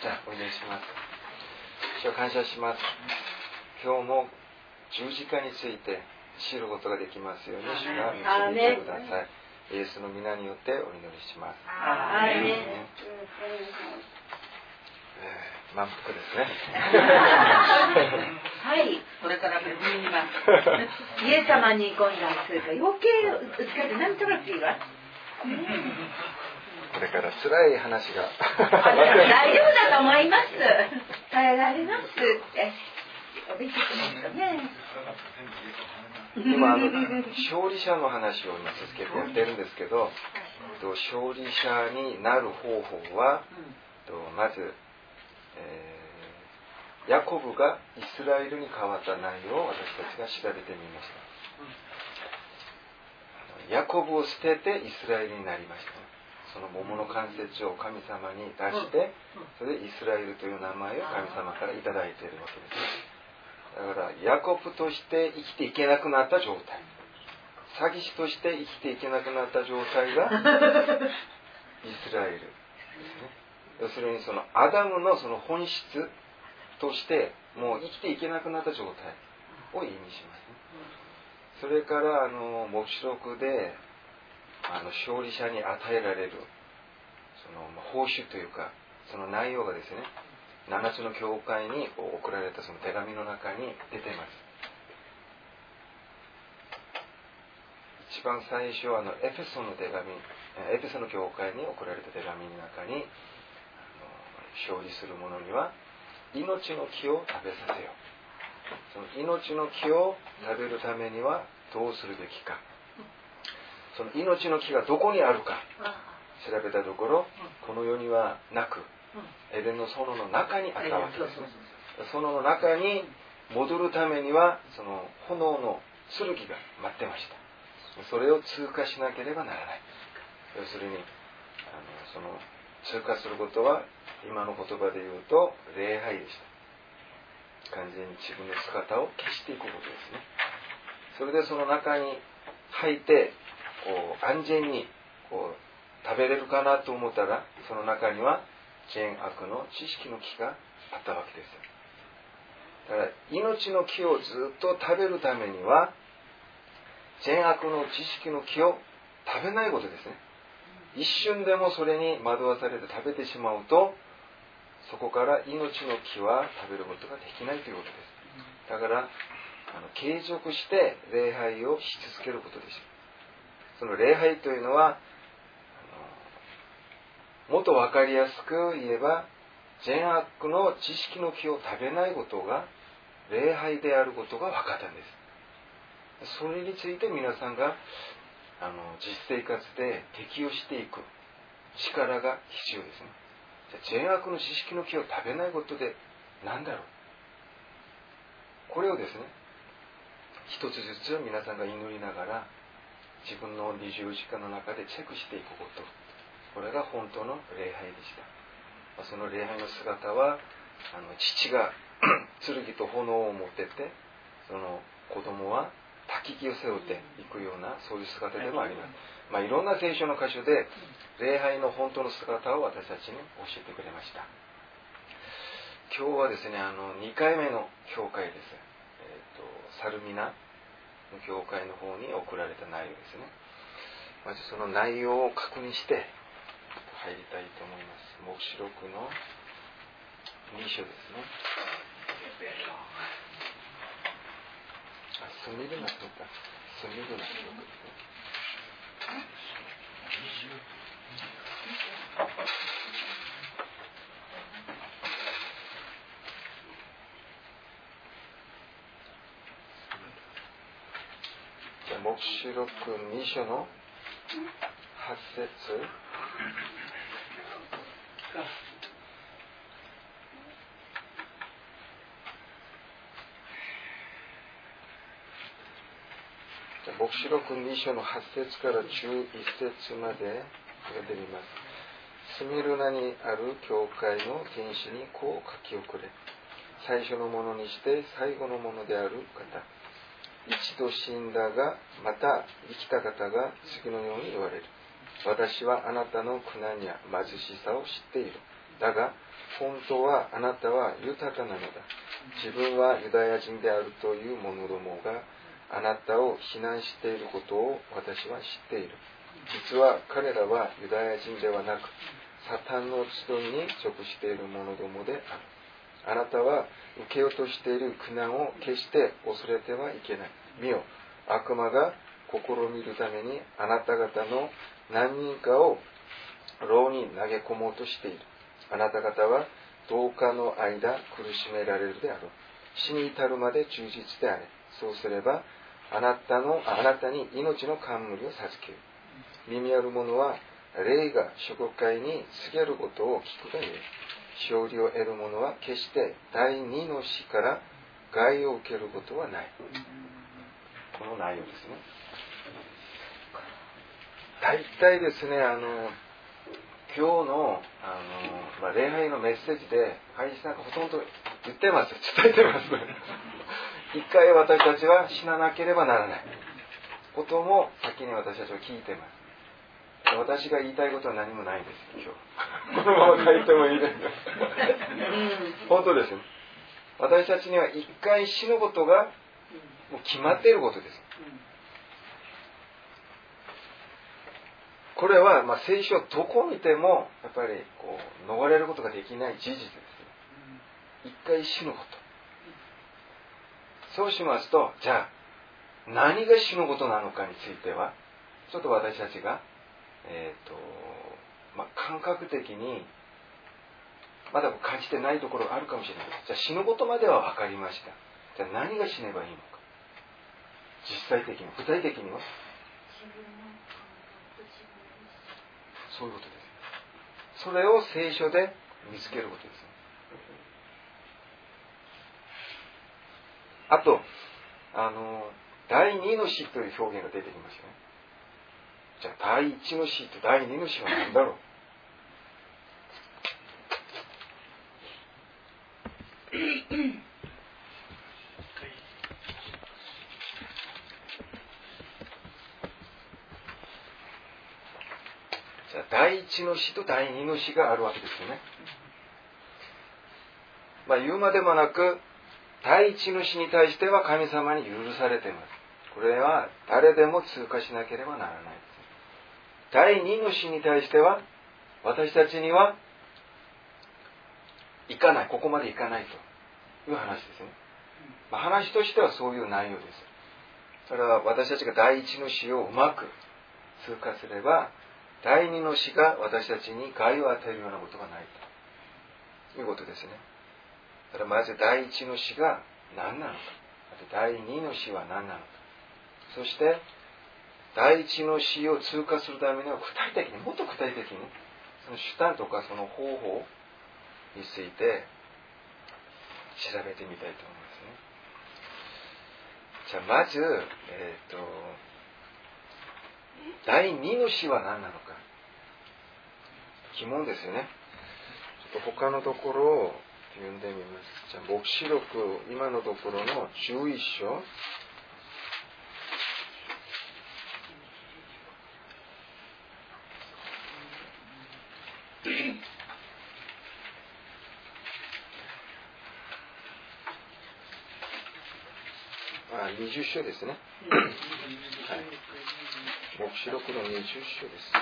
じゃあお祈りします主を感謝します今日も十字架について知ることができますように主が導いてくださいイエスの皆によってお祈りします。アーメン満腹ですね。はい、これから別にます。イエス様に今度はそれから余計打つかてなんとなく言います。これから辛い話が大丈夫だと思います。耐えられますって。今あの勝利者の話を今続けてやってるんですけど、勝利者になる方法は、まずえー、ヤコブがイスラエルに変わった内容を私たちが調べてみましたヤコブを捨ててイスラエルになりましたその桃の関節を神様に出してそれでイスラエルという名前を神様から頂いているわけです。だからヤコブとして生きていけなくなった状態。詐欺師として生きていけなくなった状態が イスラエルですね。要するにそのアダムのその本質としてもう生きていけなくなった状態を意味しますね。それからあの黙示録であの勝利者に与えられるその報酬というかその内容がですね7つの教会に送られたその手紙の中に出てます。一番最初あのエフェソの手紙エフェソの教会に送られた手紙の中に勝利する者には命の木を食べさせよその命の木を食べるためにはどうするべきか。その命の木がどこにあるか調べたところこの世にはなくエデンの園の中にあったわけですね園の中に戻るためにはその炎の剣が待ってました。それを通過しなければならない。要するにあのその通過することは今の言葉で言うと礼拝でした。完全に自分の姿を消していくことですね。それでその中に入ってこう安全にこう食べれるかなと思ったらその中には善悪の知識の木があったわけですだから命の木をずっと食べるためには善悪の知識の木を食べないことですね。一瞬でもそれに惑わされて食べてしまうとそこから命の木は食べることができないということです。だからあの継続して礼拝をし続けることですその礼拝というのはもっと分かりやすく言えば善悪の知識の木を食べないことが礼拝であることが分かったんです。それについて皆さんがあの実生活で適応していく力が必要ですね。じゃ善悪の知識の木を食べないことで何だろう。これをですね一つずつ皆さんが祈りながら自分の二十時間の中でチェックしていくこと。これが本当の礼拝でした。その礼拝の姿はあの父が 剣と炎を持ってってその子供は焚き木を背負っていくようなそういう姿でもあります、まあ、いろんな聖書の箇所で礼拝の本当の姿を私たちに教えてくれました。今日はですねあの2回目の教会です、えーと、サルミナの教会の方に送られた内容ですね。まずその内容を確認して入りたいと思います。黙示録の2章ですね。スミルナとかスミルナとかですねじゃあ黙示録2章の8節黙示録2章の8節から11節まで読んでみます。スミルナにある教会の天使にこう書き送れ。最初のものにして最後のものである方。一度死んだが、また生きた方が次のように言われる。私はあなたの苦難や貧しさを知っている。だが本当はあなたは豊かなのだ自分はユダヤ人であるという者どもがあなたを非難していることを私は知っている実は彼らはユダヤ人ではなくサタンの集いに属している者どもであるあなたは受けようとしている苦難を決して恐れてはいけない見よ。悪魔が試みるためにあなた方の何人かを牢に投げ込もうとしている。あなた方は10日の間苦しめられるであろう。死に至るまで忠実であれ。そうすればあなたのあなたに命の冠を授ける。耳ある者は霊が諸国会に告げることを聞くがよい勝利を得る者は決して第二の死から害を受けることはない。この内容ですね。大体ですねあの今日のあの、まあ、礼拝のメッセージで会社なんかほとんど言ってます伝えてます。一回私たちは死ななければならない。ことも先に私たちは聞いてます。私が言いたいことは何もないんです今日。このまま書いてもいいです。本当です私たちには一回死ぬことがもう決まっていることです。これはまあ聖書どこを見てもやっぱりこう逃れることができない事実です一回死ぬこと。そうしますとじゃあ何が死ぬことなのかについてはちょっと私たちがえっ、ー、とまあ感覚的にまだ感じてないところがあるかもしれない。じゃあ死ぬことまでは分かりました。じゃあ何が死ねばいいのか実際的に具体的には？そういうことです。それを聖書で見つけることです。あとあの第二の死という表現が出てきますよね。じゃあ第一の死と第二の死は何だろう ゃあ第一の死と第二の死があるわけですよね。まあ言うまでもなく第一の死に対しては神様に許されています。これは誰でも通過しなければならないです。第二の死に対しては私たちには行かない、ここまで行かないという話ですね。まあ、話としてはそういう内容です。それは私たちが第一の死をうまく通過すれば第二の死が私たちに害を与えるようなことがないということですね。だからまず第一の死が何なのか。第二の死は何なのか。そして、第一の死を通過するためには具体的に、もっと具体的に、その手段とかその方法について調べてみたいと思いますね。じゃあまず、えっ、ー、と、第二の死は何なのか。疑問ですよね。ちょっと他のところを読んでみます。じゃあ、黙示録、今のところの11章。あ、20章ですね。黙示録の20章です。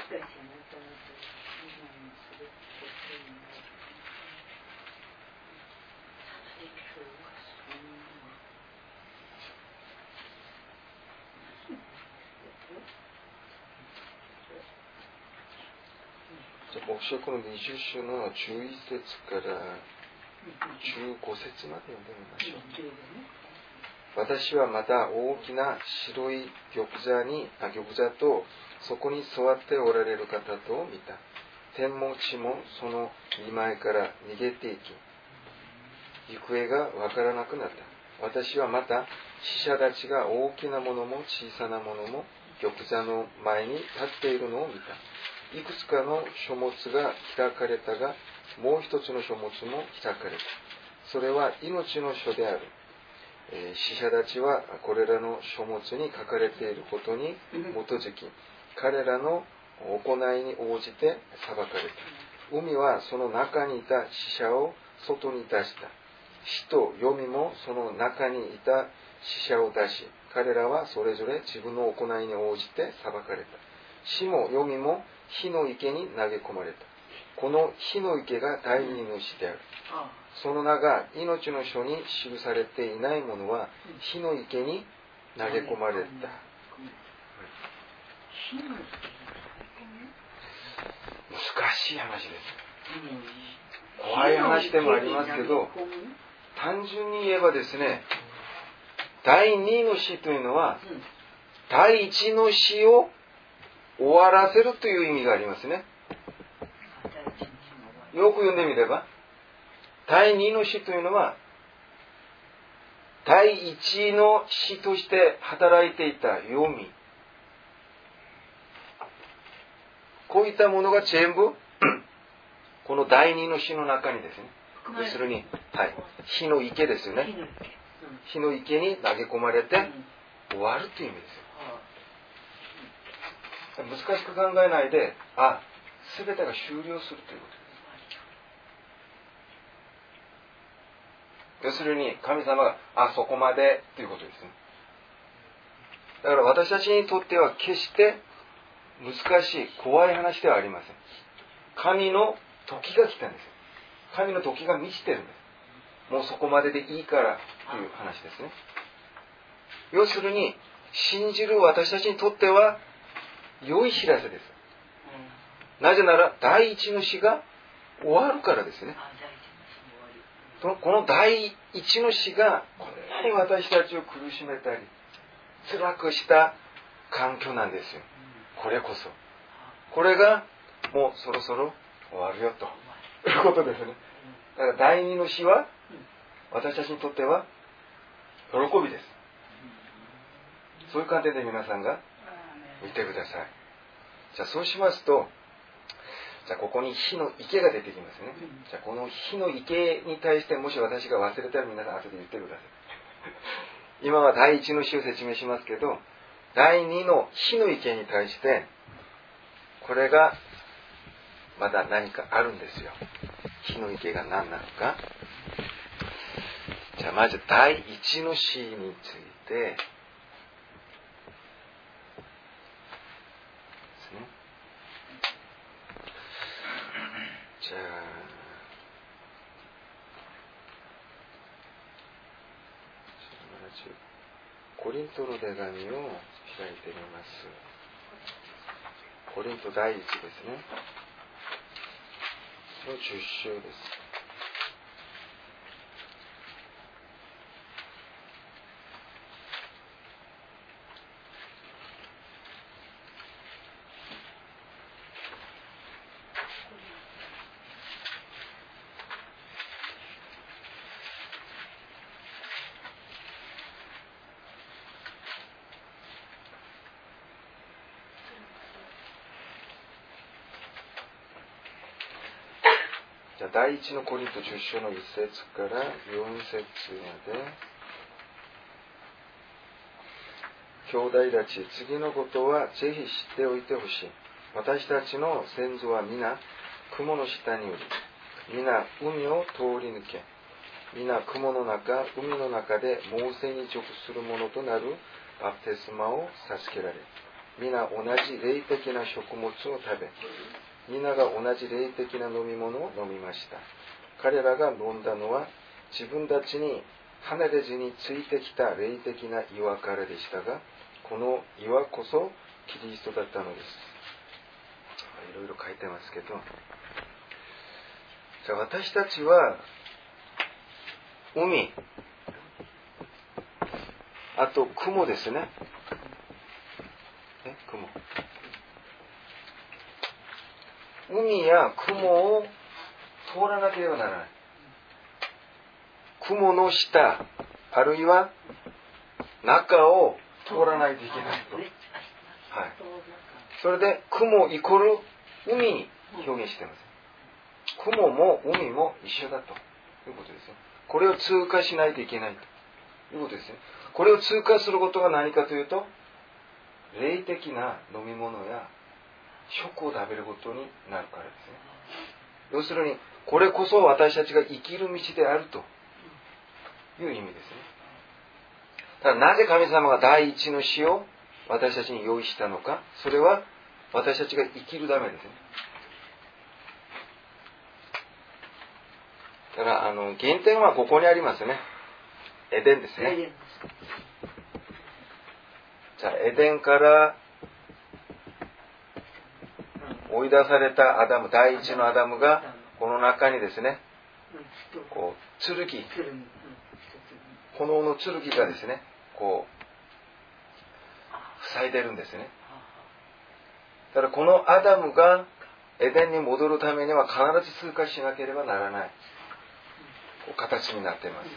黙示録の20章の11節から15節まで読んでみましょう。私はまた大きな白い玉座に、あ玉座とそこに座っておられる方と見た。天も地もその見前から逃げていき、行方がわからなくなった。私はまた死者たちが大きなものも小さなものも玉座の前に立っているのを見た。いくつかの書物が開かれたが、もう一つの書物も開かれた。それは命の書である。えー、死者たちはこれらの書物に書かれていることに基づき、彼らの行いに応じて裁かれた。海はその中にいた死者を外に出した。死と読みもその中にいた死者を出し彼らはそれぞれ自分の行いに応じて裁かれた。死も読みも火の池に投げ込まれた。この火の池が第二の死であるその名が命の書に記されていないものは火の池に投げ込まれた。難しい話です怖い話でもありますけど単純に言えばですね第2の死というのは第1の死を終わらせるという意味がありますね。よく読んでみれば第2の死というのは第1の死として働いていた読みこういったものが全部 この第2の死の中にですね要するに、はい、火の池ですよね。火の池に投げ込まれて終わるという意味ですよ。難しく考えないであ全てが終了するということ要するに神様があそこまでということですね。だから私たちにとっては決して難しい怖い話ではありません。神の時が来たんです神の時が満ちてるんです。もうそこまででいいからという話ですね。要するに信じる私たちにとっては良い知らせです。なぜなら第一の死が終わるからですねこの第一の死がこんなに私たちを苦しめたり辛くした環境なんですよ。これこそ。これがもうそろそろ終わるよと。いうことですね。だから第二の死は私たちにとっては喜びです。そういう観点で皆さんが見てください。じゃあそうしますとじゃあここに火の池が出てきますね。じゃあこの火の池に対してもし私が忘れたら皆さん後で言ってください。今は第一の死を説明しますけど、第二の火の池に対して、これがまだ何かあるんですよ。火の池が何なのか。じゃあまず第一の死について、じゃあコリントの手紙を開いてみます。コリント第一ですね。の10章です。第一のコリント10章の1節から4節まで。兄弟たち次のことはぜひ知っておいてほしい。私たちの先祖は皆雲の下におり皆海を通り抜け皆雲の中海の中で猛省に直するものとなるバプテスマを授けられ皆同じ霊的な食物を食べ皆が同じ霊的な飲み物を飲みました。彼らが飲んだのは自分たちに離れずについてきた霊的な岩からでしたがこの岩こそキリストだったのです。いろいろ書いてますけど。じゃあ私たちは海。あと雲ですねえ雲海や雲を通らなければならない。雲の下、あるいは中を通らないといけないと。はい。それで、雲イコール海に表現しています。雲も海も一緒だということですよ。これを通過しないといけないということですね。これを通過することが何かというと、霊的な飲み物や食を食べることになるからですね。要するにこれこそ私たちが生きる道であるという意味ですね。ただなぜ神様が第一の死を私たちに用意したのかそれは私たちが生きるためですね。だからあの原点はここにありますね。エデンですね。じゃあエデンから追い出されたアダム第一のアダムがこの中にですねこう剣。炎の剣がですねこう塞いでるんですね。だからこのアダムがエデンに戻るためには必ず通過しなければならない。形になっています。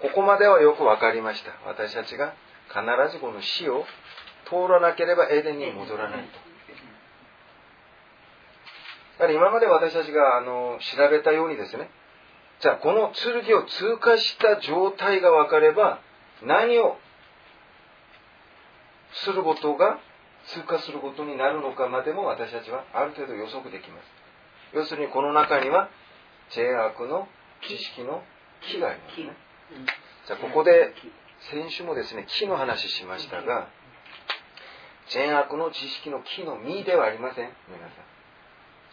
ここまではよく分かりました。私たちが必ずこの死を通らなければエデンに戻らないと。だから今まで私たちがあの調べたようにですね。じゃあこの剣を通過した状態が分かれば何をすることが通過することになるのかまでも私たちはある程度予測できます。要するにこの中には善悪の知識の木がありますね。じゃあここで先週もですね木の話しましたが善悪の知識の木の実ではありません。皆さん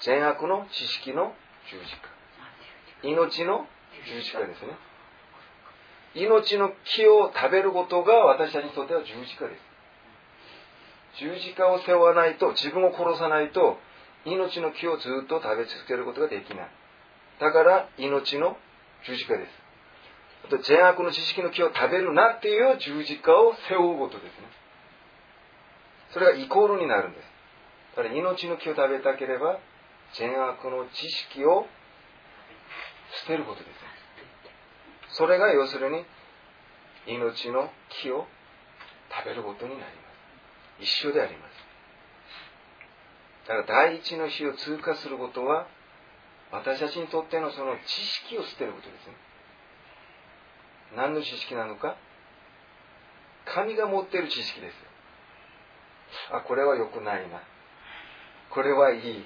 善悪の知識の十字架。命の十字架ですね。命の木を食べることが私たちにとっては十字架です。十字架を背負わないと自分を殺さないと命の木をずっと食べ続けることができない。だから命の十字架です。あと善悪の知識の木を食べるなっていう十字架を背負うことですね。それがイコールになるんです。だから命の木を食べたければ善悪の知識を捨てることです。それが要するに命の木を食べることになります。一緒であります。だから第一の死を通過することは私たちにとってのその知識を捨てることですね。何の知識なのか？神が持っている知識です。あこれは良くないな。これはいい。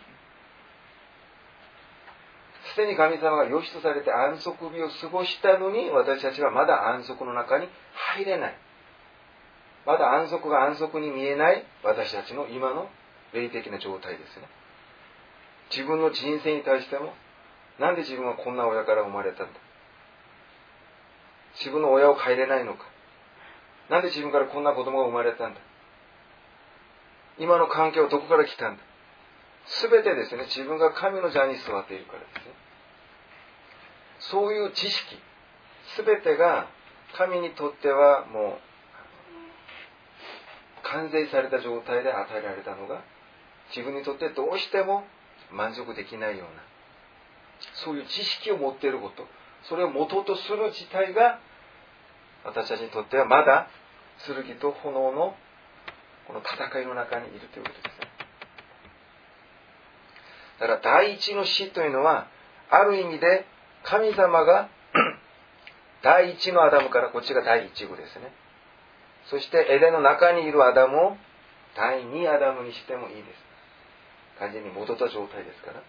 すでに神様が良しとされて安息日を過ごしたのに私たちはまだ安息の中に入れない。まだ安息が安息に見えない私たちの今の霊的な状態ですね。自分の人生に対してもなんで自分はこんな親から生まれたんだ。自分の親を変えれないのか。なんで自分からこんな子供が生まれたんだ。今の環境はどこから来たんだ？全てですね。自分が神の座に座っているからですね。そういう知識。全てが神にとってはもう完成された状態で与えられたのが自分にとってどうしても満足できないようなそういう知識を持っていること。それを元とする自体が私たちにとってはまだ剣と炎のこの戦いの中にいるということですね。だから第一の死というのはある意味で神様が 第一のアダムからこっちが第一号ですね。そしてエデンの中にいるアダムを第二アダムにしてもいいです。完全に戻った状態ですから。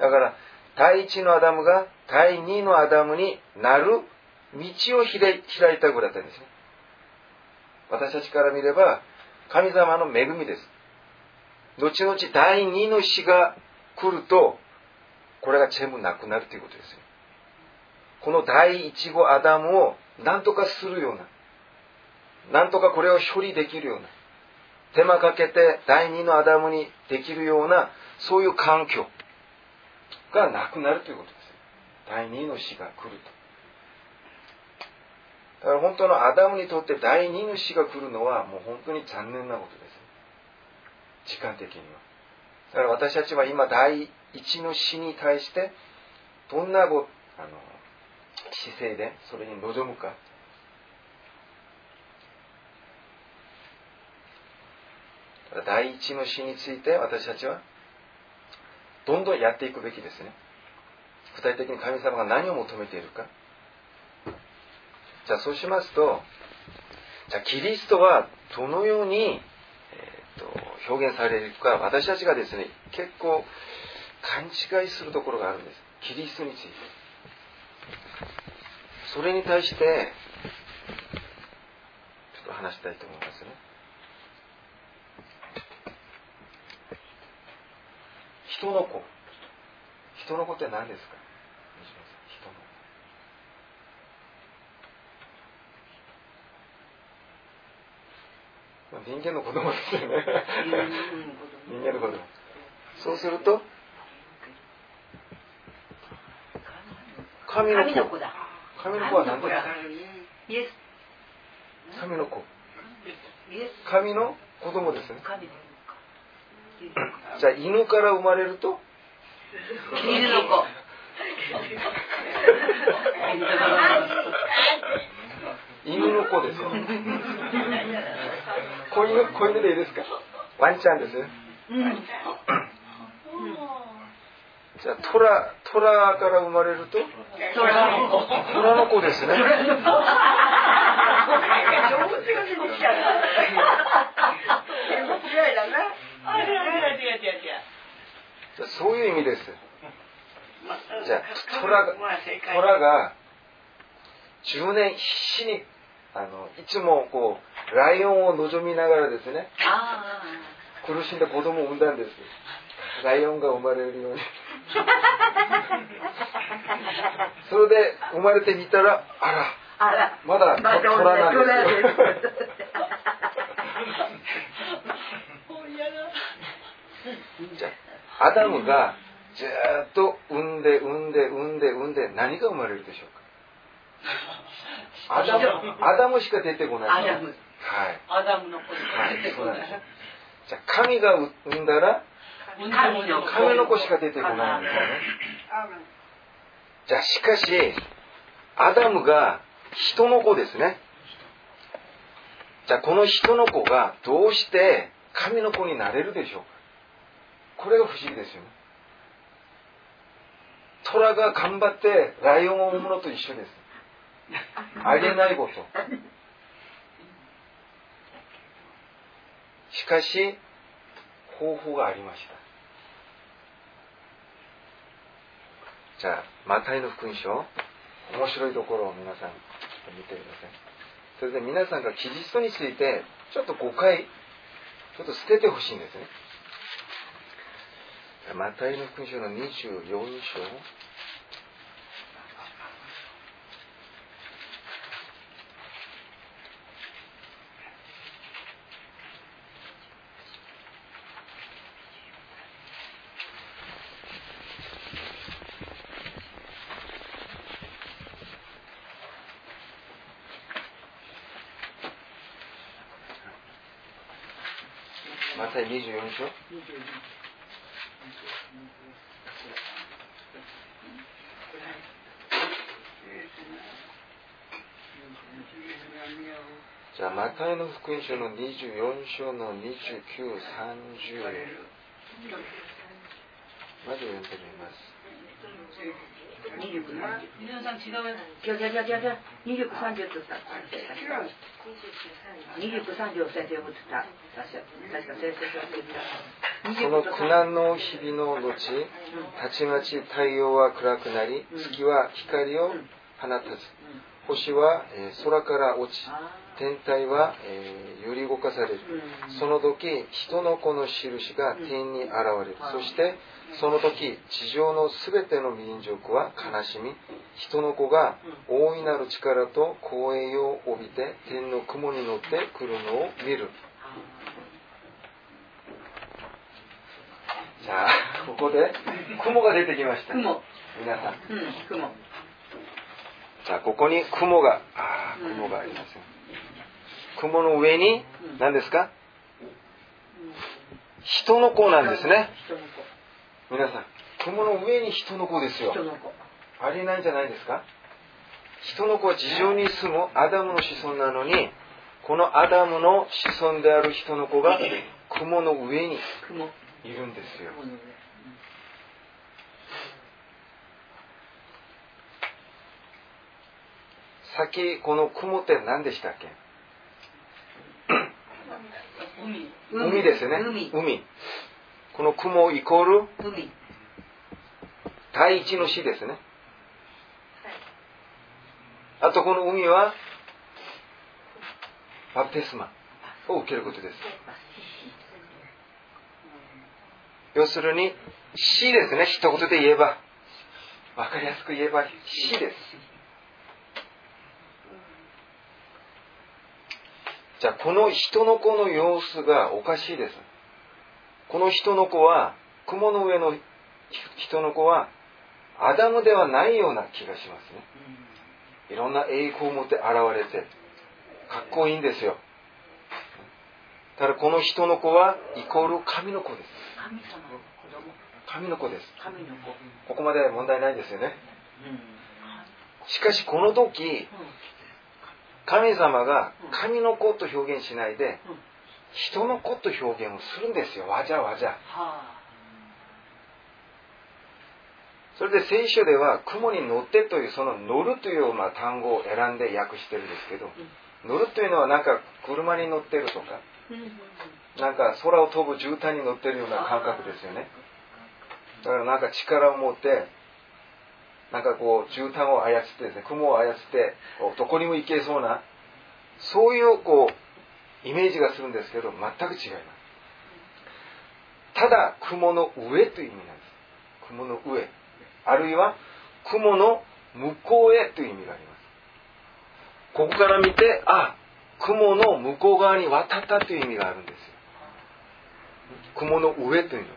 だから第一のアダムが第二のアダムになる道を開いたぐらいだったんですね。私たちから見れば神様の恵みです。後々第二の死が来るとこれが全部なくなるということですよ。この第一号アダムを何とかするような何とかこれを処理できるような手間かけて第二のアダムにできるようなそういう環境がなくなるということです第二の死が来ると。だから本当のアダムにとって第二の死が来るのはもう本当に残念なことです。時間的には。だから私たちは今第一の死に対してどんなごあの姿勢でそれに臨むか。第一の死について私たちはどんどんやっていくべきですね。具体的に神様が何を求めているか。じゃあそうしますとじゃあキリストはどのように、えーと、表現されるか私たちがですね結構勘違いするところがあるんです。キリストについて。それに対してちょっと話したいと思いますね。人の子。人の子って何ですか人の子人間の子供ですよね。人間の子供。そうすると神の子。だ。神の子は何ですかイエス。神の子。神の子供ですね。じゃあ犬から生まれると？犬の子。犬の子ですよ 子犬子犬でいいですか？ワンちゃんですね。うん。じゃあ虎虎から生まれると？虎の子虎の子ですね。そういう意味です。じゃあ虎が虎が10年必死にあのいつもこうライオンを望みながらですねあ苦しんだ子供を産んだんです。ライオンが生まれるように。それで生まれてみたらあらああらまだ虎なんです。よ じゃあアダムがずーっと産んで産んで産んで産んで何が生まれるでしょうか？アダムアダムしか出てこないはい。アダムの子はいそうなんですよ。じゃあ神が産んだら神の子。神の子しか出てこないんですよね。じゃあしかしアダムが人の子ですね。じゃあこの人の子がどうして神の子になれるでしょうか。これが不思議ですよね。虎が頑張ってライオンを産むのと一緒です。ありえないことしかし方法がありました。じゃあマタイの福音書面白いところを皆さん見てください。それで皆さんがキリストについてちょっと誤解ちょっと捨ててほしいんですね。マタイの福音書の24章。マタイ24章。じゃあマタイの福音書の24章の2930まず読んでみます。29 30違う違う違う違う。29 30って言った。29 30を先生も言ってた。確か先生が言ってた。その苦難の日々の後たちまち太陽は暗くなり月は光を放たず星は、えー空から落ち天体は、えー揺り動かされる。その時人の子の印が天に現れる。そしてその時地上のすべての民族は悲しみ人の子が大いなる力と光栄を帯びて天の雲に乗ってくるのを見る。じゃあここで雲が出てきました。雲。皆さん。うん雲。じゃあここに雲があー雲がありますよ。雲の上に何ですか？人の子なんですね。皆さん雲の上に人の子ですよ。人の子ありえないんじゃないですか？人の子は地上に住むアダムの子孫なのにこのアダムの子孫である人の子が雲の上に雲いるんですよ。さっきこの雲って何でしたっけ？海海ですね。海。海。この雲イコール海。第一の死ですねあとこの海はバプテスマを受けることです。要するに死ですね。一言で言えば。分かりやすく言えば死です。じゃあこの人の子の様子がおかしいです。この人の子は雲の上の人の子はアダムではないような気がしますね。いろんな栄光を持って現れてかっこいいんですよ。ただこの人の子はイコール神の子です。神様。の子です。神の子。ここまで問題ないですよね。しかしこの時神様が神の子と表現しないで人の子と表現をするんですよ。わじゃわじゃはあそれで聖書では雲に乗ってというその乗るというような単語を選んで訳してるんですけど乗るというのはなんか車に乗ってるとかなんか空を飛ぶ絨毯に乗ってるような感覚ですよね。だからなんか力を持ってなんかこう絨毯を操ってですね雲を操ってどこにも行けそうなそういうこうイメージがするんですけど全く違います。ただ雲の上という意味なんです。雲の上あるいは雲の向こうへという意味があります。ここから見てあ雲の向こう側に渡ったという意味があるんですよ。雲の上というの。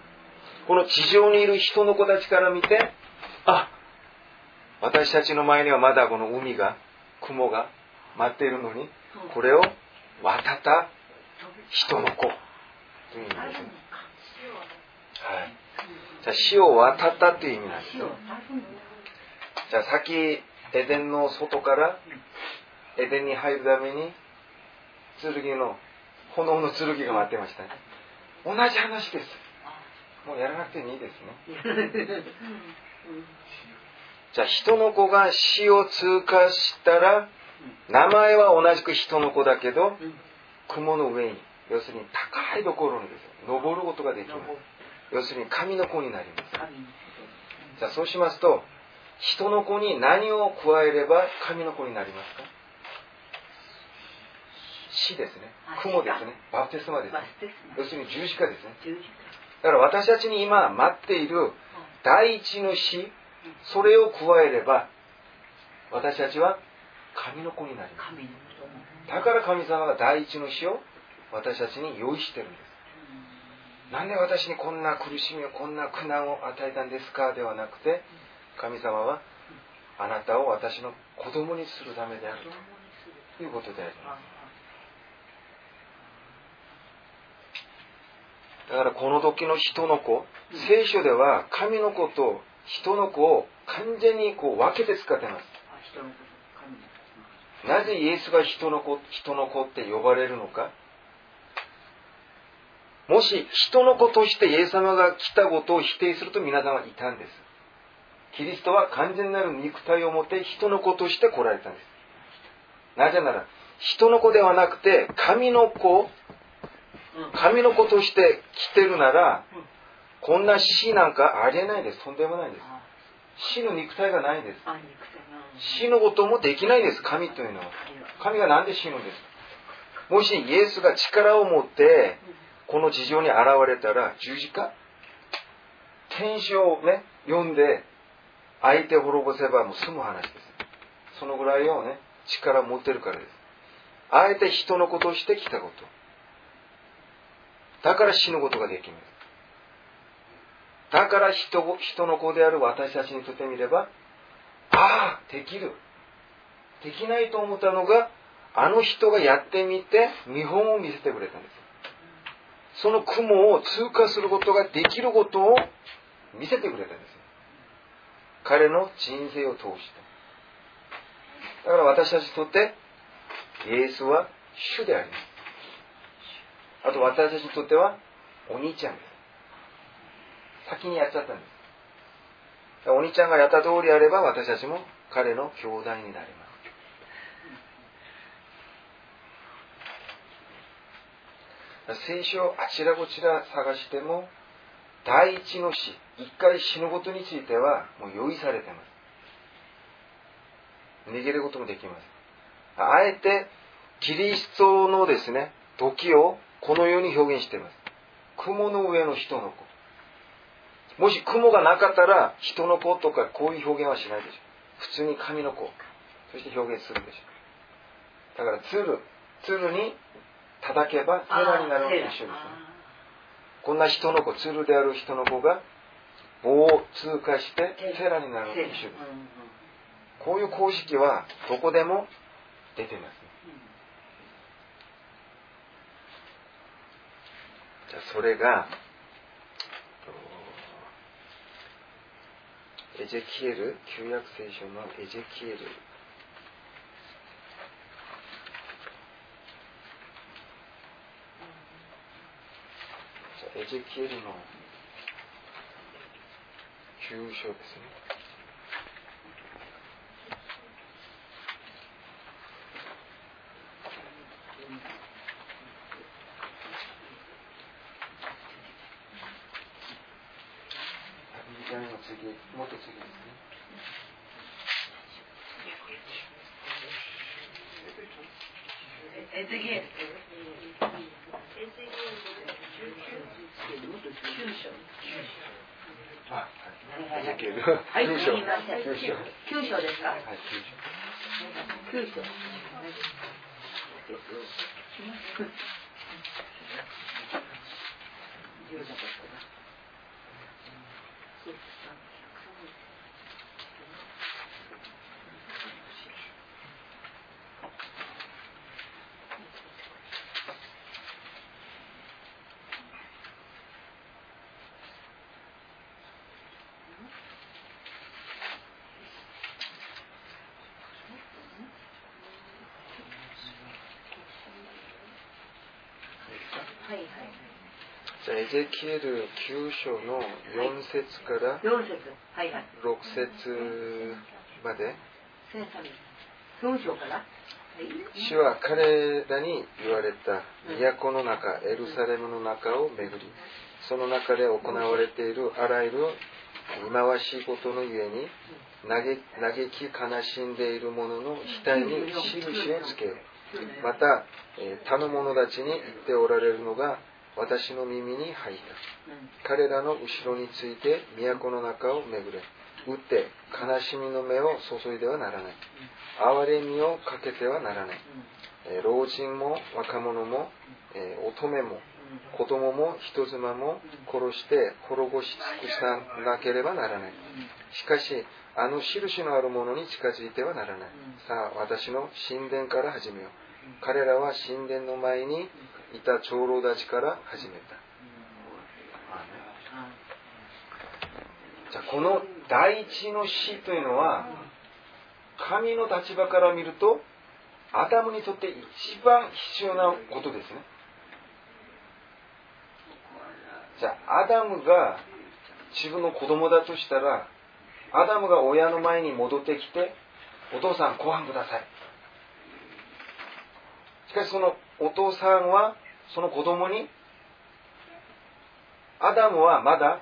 この地上にいる人の子たちから見てあ私たちの前にはまだこの海が雲が待っているのにこれを渡った人の子という意味ですね。はいじゃあ死を渡ったという意味なんですよ。じゃあ先エデンの外からエデンに入るために剣の炎の剣が待ってましたね。同じ話です。もうやらなくていいですね。じゃあ人の子が死を通過したら名前は同じく人の子だけど雲の上に要するに高いところにですよ。登ることができます要するに神の子になります。じゃあそうしますと人の子に何を加えれば神の子になりますか？死ですね。雲ですね。バプテスマですね。要するに十字架ですね。だから私たちに今待っている第一の死それを加えれば私たちは神の子になります。だから神様が第一の死を私たちに用意してるんですなんで私にこんな苦しみをこんな苦難を与えたんですかではなくて神様はあなたを私の子供にするためであるということであります。だからこの時の人の子聖書では神の子と人の子を完全にこう分けて使ってます。なぜイエスが人の子人の子って呼ばれるのかもし人の子としてイエス様が来たことを否定すると皆さんはいたんです。キリストは完全なる肉体を持って人の子として来られたんです。なぜなら人の子ではなくて神の子神の子として来てるならこんな死なんかありえないです。とんでもないです。死の肉体がないです。死のこともできないです。神というのは。神が何で死ぬんですもしイエスが力を持ってこの地上に現れたら十字架？天使をね読んで相手を滅ぼせばもう済む話です。そのぐらいをね力を持ってるからです。あえて人の子として来たこと。だから死ぬことができますだから人人の子である私たちにとってみればああできる。できないと思ったのがあの人がやってみて見本を見せてくれたんです。その雲を通過することができることを見せてくれたんです彼の人生を通して。だから私たちにとってイエスは主であります。あと私たちにとってはお兄ちゃんです。先にやっちゃったんです。お兄ちゃんがやった通りやれば私たちも彼の兄弟になります。聖書をあちらこちら探しても第一の死一回死ぬことについてはもう用意されてます。逃げることもできます。あえてキリストのですね時をこのように表現しています。雲の上の人の子。もし雲がなかったら人の子とかこういう表現はしないでしょ普通に神の子。そして表現するでしょだから鶴。鶴に叩けばテラになるのと一緒ですねこんな人の子鶴である人の子が棒を通過してテラになるのと一緒です。こういう公式はどこでも出てます、ね、じゃあそれがエゼキエル旧約聖書のエゼキエルエゼキエルの9章ですね。次、もっと次ですね。エゼキエルはい。エゼキエル。はい、9す章。みません。9章。九章ですか？はい、9章。九章。はいはい。じゃあ、エゼキエル9章の4節から四節。はいはい。6節まで。主は彼らに言われた都の中、エルサレムの中を巡り、その中で行われているあらゆる忌まわしいことのゆえに、嘆嘆き悲しんでいる者の額に印をつけよ。また、えー他の者たちに言っておられるのが私の耳に入った。彼らの後ろについて都の中を巡れ。打って悲しみの目を注いではならない。憐れみをかけてはならない。えー老人も若者も、えー乙女も子供も人妻も殺して滅ぼし尽くさなければならない。しかし、あの印のあるものに近づいてはならない。さあ、私の神殿から始めよう。彼らは神殿の前にいた長老たちから始めた。じゃあ、この第一の死というのは、神の立場から見ると、アダムにとって一番必要なことですね。じゃあ、アダムが自分の子供だとしたら、アダムが親の前に戻ってきて、お父さんご飯ください。しかしそのお父さんは、その子供に、アダムはまだ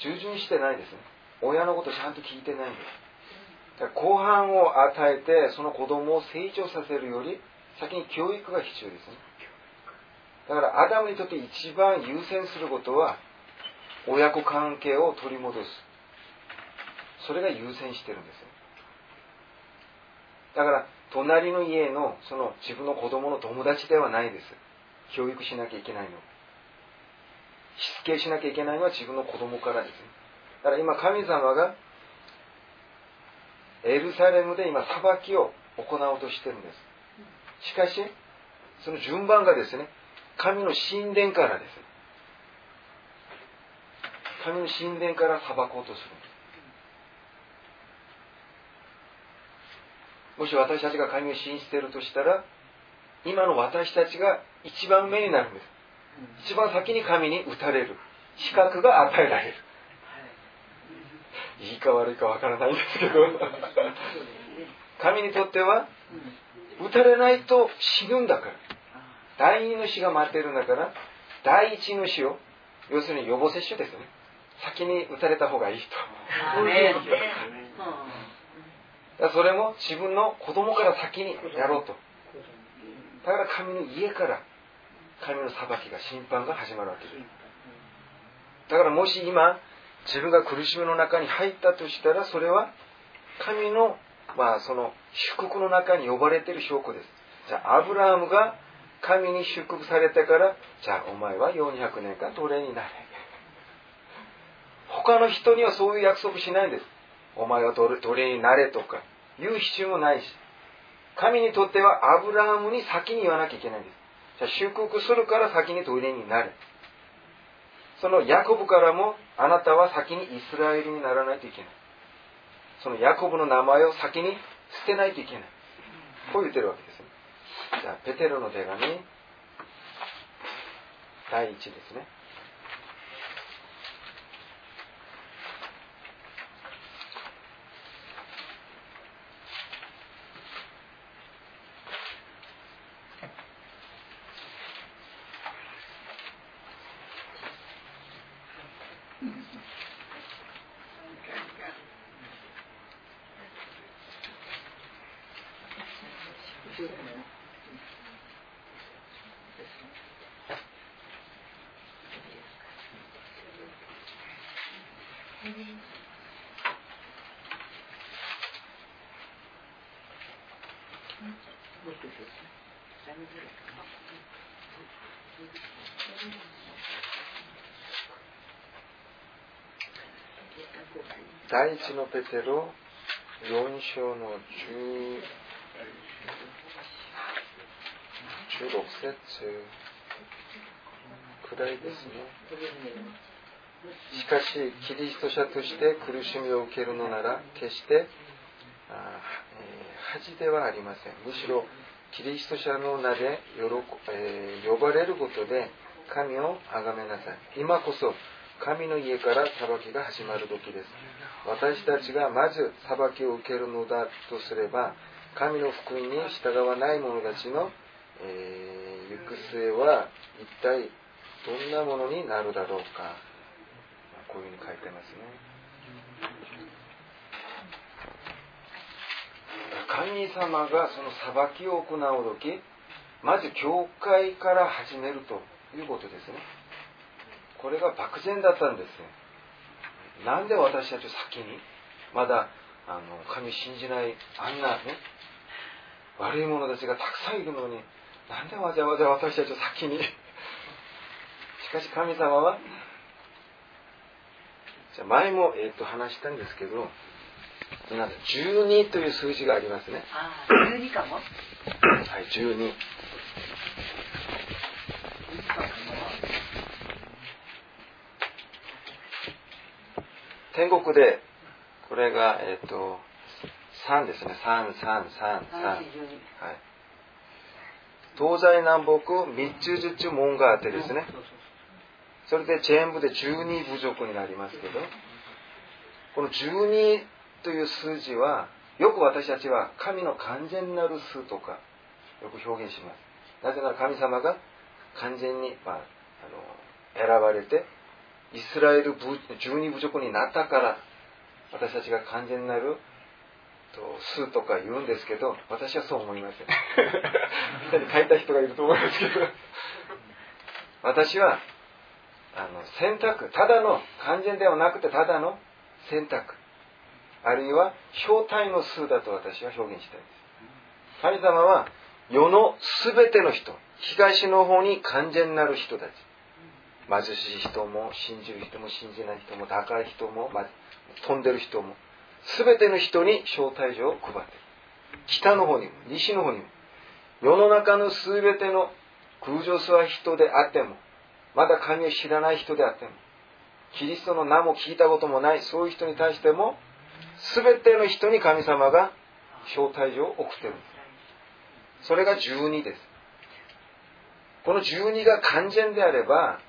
従順してないですね。親のことちゃんと聞いてないんです。だからご飯を与えて、その子供を成長させるより、先に教育が必要ですね。だから、アダムにとって一番優先することは、親子関係を取り戻す。それが優先してるんです。だから、隣の家の、その自分の子供の友達ではないです。教育しなきゃいけないの。しつけしなきゃいけないのは自分の子供からです。だから今、神様が、エルサレムで今、裁きを行おうとしてるんです。しかし、その順番がですね、神の神殿からです。神の神殿から裁こうとするんです。もし私たちが神を信じているとしたら、今の私たちが一番目になるんです。一番先に神に打たれる。資格が与えられる。い。いか悪いかわからないんですけど、神にとっては、打たれないと死ぬんだから。第二の死が待ってるんだから第一の死を要するに予防接種ですよね。先に打たれた方がいいとそれも自分の子供から先にやろうと。だから神の家から神の裁きが審判が始まるわけです。だからもし今自分が苦しみの中に入ったとしたらそれは神のまあその祝福の中に呼ばれている証拠です。じゃあアブラハムが神に祝福されてからじゃあお前は400年間奴隷になれ。他の人にはそういう約束しないんです。お前は奴隷になれとか。言う必要もないし神にとってはアブラハムに先に言わなきゃいけないんです。じゃあ祝福するから先に奴隷になれそのヤコブからもあなたは先にイスラエルにならないといけない。そのヤコブの名前を先に捨てないといけない。こう言ってるわけですじゃあペテロの手紙第一ですね。第一のペテロ4章の16節くらいですね。しかし、キリスト者として苦しみを受けるのなら、決してあ、えー、恥ではありません。むしろ、キリスト者の名で喜、え、呼ばれることで神を崇めなさい。今こそ神の家から裁きが始まる時です。私たちがまず裁きを受けるのだとすれば、神の福音に従わない者たちの、えー、行く末は一体どんなものになるだろうか。こういうふうに書いてますね。神様がその裁きを行う時、まず教会から始めるということですね。これが漠然だったんですね。なんで私たち先に、まだあの神信じないあんなね、悪い者たちがたくさんいるのに、なんでわざわざ私たちを先に。しかし神様は、じゃ前も、えー、と話したんですけど、12という数字がありますね。ああ、12かもはい、12。天国で、これが、えっ、ー、と、3ですね。3、3、3、3。はい。東西南北3つずつ門があってですね。それで全部で12部族になりますけど、この12という数字は、よく私たちは神の完全なる数とか、よく表現します。なぜなら神様が完全に、まあ、あの選ばれて、イスラエル十二部族になったから私たちが完全なると数とか言うんですけど私はそう思いません。下に書いた人がいると思いますけど。私はあの選択ただの完全ではなくてただの選択。あるいは正体の数だと私は表現したいです。神様は世の全ての人東の方に完全なる人たち貧しい人も信じる人も信じない人も高い人も、飛んでる人も全ての人に招待状を配ってる。北の方にも西の方にも世の中の全ての空上すは人であってもまだ神を知らない人であってもキリストの名も聞いたこともないそういう人に対しても全ての人に神様が招待状を送ってる。んですそれが12です。この12が完全であれば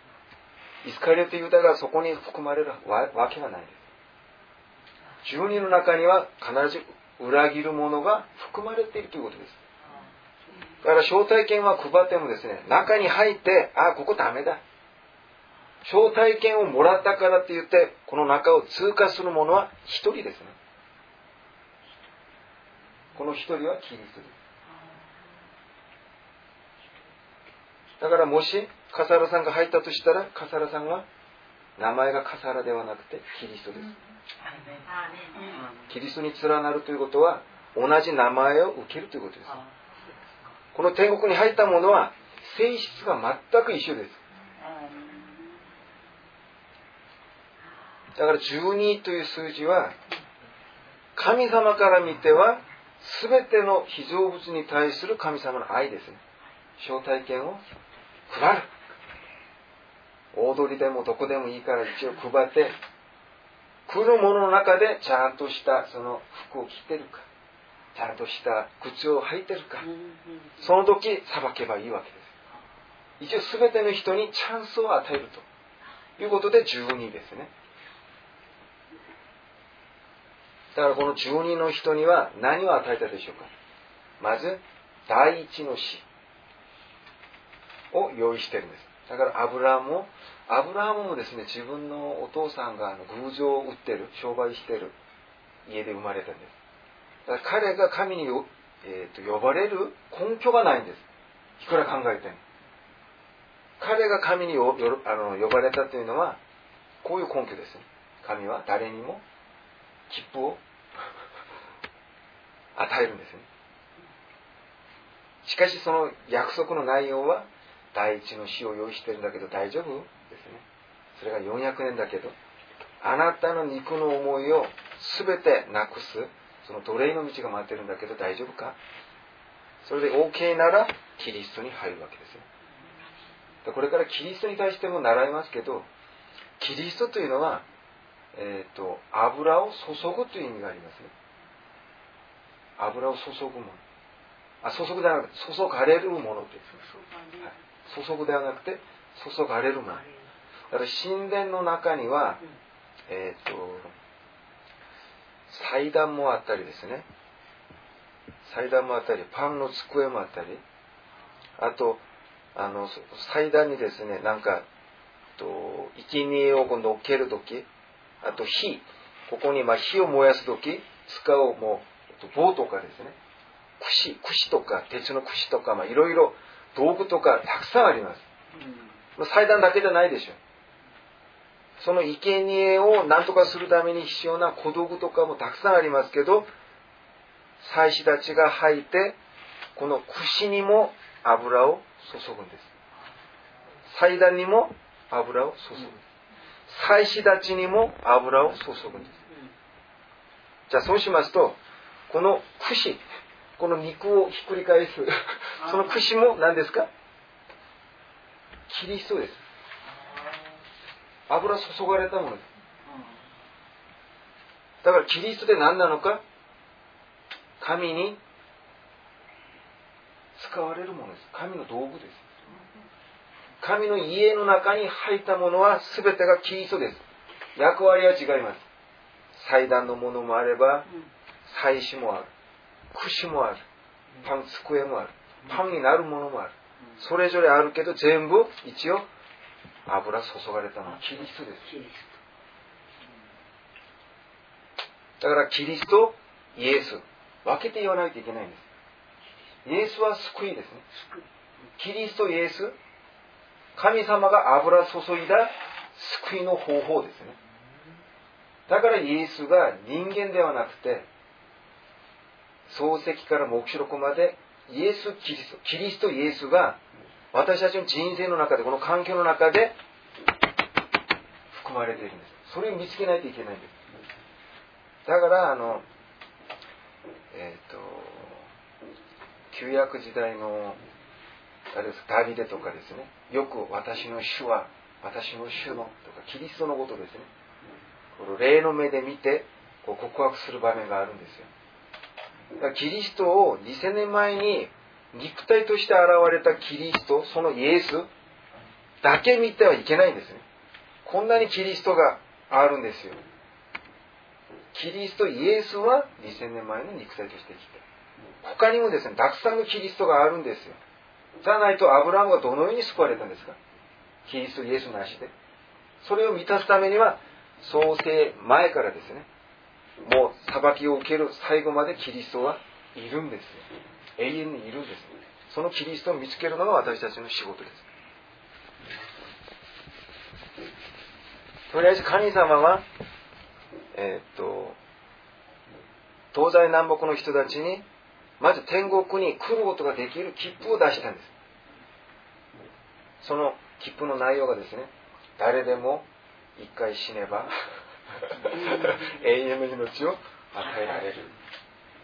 イスカリオテユダがそこに含まれるわけがないです。十人の中には必ず裏切るものが含まれているということです。だから招待券は配ってもですね、中に入って、あ、ここダメだ。招待券をもらったからって言って、この中を通過する者は一人ですね。この一人はキリストです。だからもし、笠原さんが入ったとしたら、笠原さんは、名前が笠原ではなくて、キリストです。キリストに連なるということは、同じ名前を受けるということです。この天国に入った者は、性質が全く一緒です。だから12という数字は、神様から見ては、全ての被造物に対する神様の愛ですね。招待券を配る。大通りでもどこでもいいから一応配って、来るものの中でちゃんとしたその服を着てるか、ちゃんとした靴を履いてるか、その時裁けばいいわけです。一応全ての人にチャンスを与えるということで12ですね。だからこの12の人には何を与えたでしょうかまず、第一の死を用意してるんです。だからアブラムも、アブラハムもですね、自分のお父さんがあの偶像を売ってる、商売してる家で生まれたんです。だから彼が神に、えーと、呼ばれる根拠がないんです。いくら考えても。彼が神によあの呼ばれたというのは、こういう根拠です。神は誰にも切符を与えるんですね。しかしその約束の内容は第一の死を用意してるんだけど大丈夫？ですね。それが400年だけど、あなたの肉の思いを全てなくす、その奴隷の道が待ってるんだけど大丈夫か？それで OK ならキリストに入るわけですよ。これからキリストに対しても習いますけど、キリストというのは、えっ、ー、と、油を注ぐという意味がありますね。油を注ぐもの。あ、注ぐではなくて、注がれるものです。はい注ぐではなくて注がれるものだから神殿の中には、えっ、ー、と祭壇もあったりですね。祭壇もあったりパンの机もあったり。あとあの祭壇にですねなんかと生贄を乗っける時。あと火。ここにま火を燃やす時。使うもう棒とかですね。串串とか鉄の串とかいろいろ道具とかたくさんあります。うん、祭壇だけじゃないでしょ。その生贄を何とかするために必要な小道具とかもたくさんありますけど、祭司たちが履いて、この串にも油を注ぐんです。祭壇にも油を注ぐ。祭司たちにも油を注ぐんです。じゃあそうしますと、この串、この肉をひっくり返すその串も何ですか？キリストです。油注がれたものです。だからキリストって何なのか？神に使われるものです。神の道具です。神の家の中に入ったものは全てがキリストです。役割は違います。祭壇のものもあれば祭祀もある串もある。パン机もある。パンになるものもある。それぞれあるけど全部一応油注がれたの。はキリストです。だからキリストイエス。分けて言わないといけないんです。イエスは救いですね。キリストイエス。神様が油注いだ救いの方法ですね。だからイエスが人間ではなくて漱石から黙示録までイエス・キリスト、キリスト・イエスが私たちの人生の中で、この環境の中で含まれているんです。それを見つけないといけないんです。だから、あの、えっ、ー、と、旧約時代の、あれです、ダビデとかですね、よく私の主は、私の主のとか、キリストのことですね、この霊の目で見て、こう告白する場面があるんですよ。キリストを2000年前に肉体として現れたキリスト、そのイエスだけ見てはいけないんですね。こんなにキリストがあるんですよ。キリスト、イエスは2000年前の肉体として来他にもですねたくさんのキリストがあるんですよじゃないとアブラハムがどのように救われたんですかキリストイエスなしでそれを満たすためには創世前からですねもう裁きを受ける最後までキリストはいるんです永遠にいるんです。そのキリストを見つけるのが私たちの仕事です。とりあえず神様はえー、っと東西南北の人たちにまず天国に来ることができる切符を出したんです。その切符の内容がですね誰でも一回死ねば 永遠の命を与えられる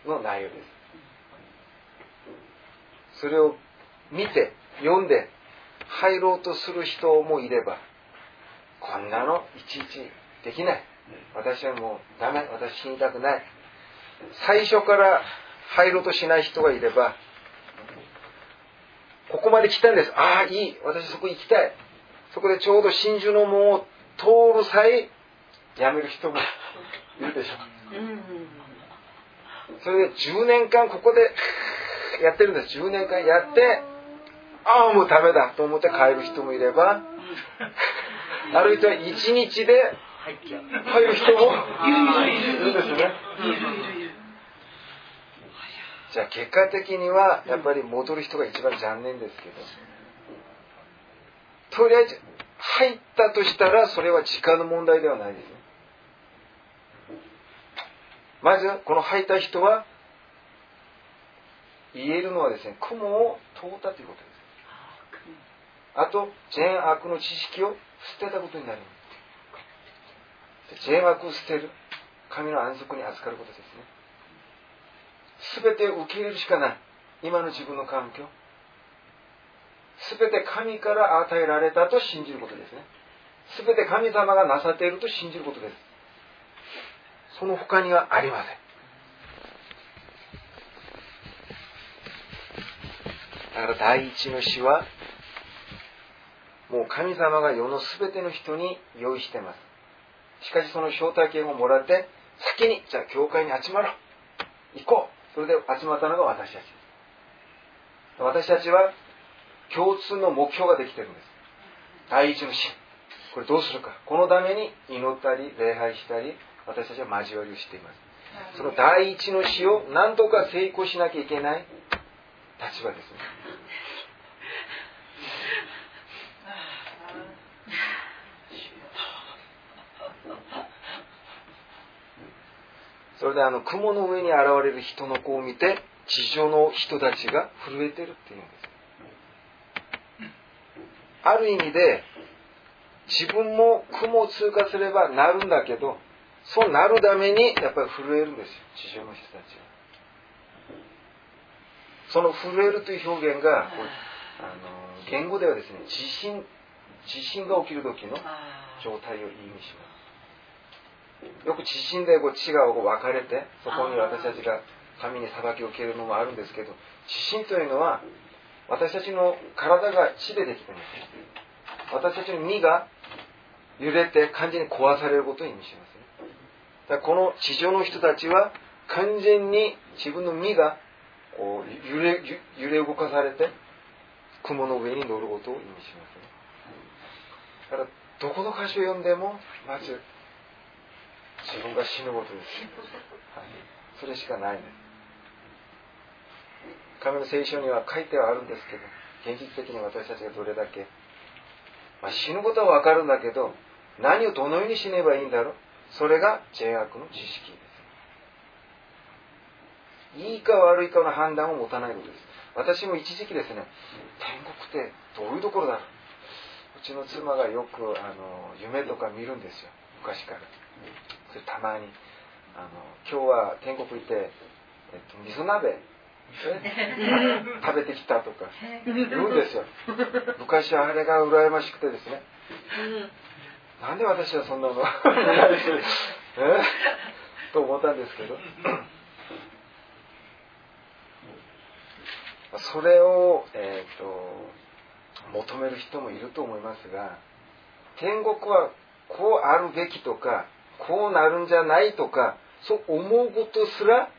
の内容です。それを見て読んで入ろうとする人もいればこんなのいちいちできない。私はもうダメ。私死にたくない。最初から入ろうとしない人がいればここまで来たんです。ああいい。私そこ行きたい。そこでちょうど真珠の門を通る際やめる人も いるでしょ。うそれで10年間ここでやってるんです。10年間やってああもうダメだと思って帰る人もいればあるいは1日で入る人もいる。んですねじゃあ結果的にはやっぱり戻る人が一番残念ですけど。とりあえず入ったとしたらそれは時間の問題ではないです。ねまずこの入った人は言えるのはですね雲を通ったということです。あと善悪の知識を捨てたことになります善悪を捨てる。神の安息に預かることですね。全て受け入れるしかない。今の自分の環境。全て神から与えられたと信じることですね。全て神様がなさっていると信じることです。その他にはありません。だから第一の詩はもう神様が世の全ての人に用意してます。しかしその招待券をもらって先にじゃあ教会に集まろう。行こう。それで集まったのが私たち。私たちは共通の目標ができてるんです。第一の詩これどうするか。このために祈ったり礼拝したり私たちは交わりをしています。その第一の詩を何とか成功しなきゃいけない立場ですね。それであの雲の上に現れる人の子を見て地上の人たちが震えてるっていうんです。ある意味で自分も雲を通過すればなるんだけどそうなるためにやっぱり震えるんですよ地上の人たちは。その震えるという表現があの言語ではですね地震地震が起きる時の状態を意味します。よく地震でこう地がこう分かれてそこに私たちが神に裁きを受けるのもあるんですけど地震というのは私たちの体が地でできています。私たちの身が揺れて完全に壊されることを意味します。ねだこの地上の人たちは完全に自分の身がこう揺れ揺れ動かされて雲の上に乗ることを意味しますね。だからどこの箇所を読んでもまず自分が死ぬことです、はい、それしかないんです神の聖書には書いてはあるんですけど現実的に私たちがどれだけ、まあ、死ぬことは分かるんだけど何をどのように死ねばいいんだろう。それが善悪の知識です。いいか悪いかの判断を持たないことです。私も一時期ですね天国ってどういうところだろう。うちの妻がよくあの夢とか見るんですよ。昔から。それたまに。あの今日は天国行って、えっと、味噌鍋 食べてきたとか言うんですよ。昔はあれが羨ましくてですね、なんで私はそんなのえ と思ったんですけどそれを、えーと、求める人もいると思いますが天国はこうあるべきとかこうなるんじゃないとかそう思うことすら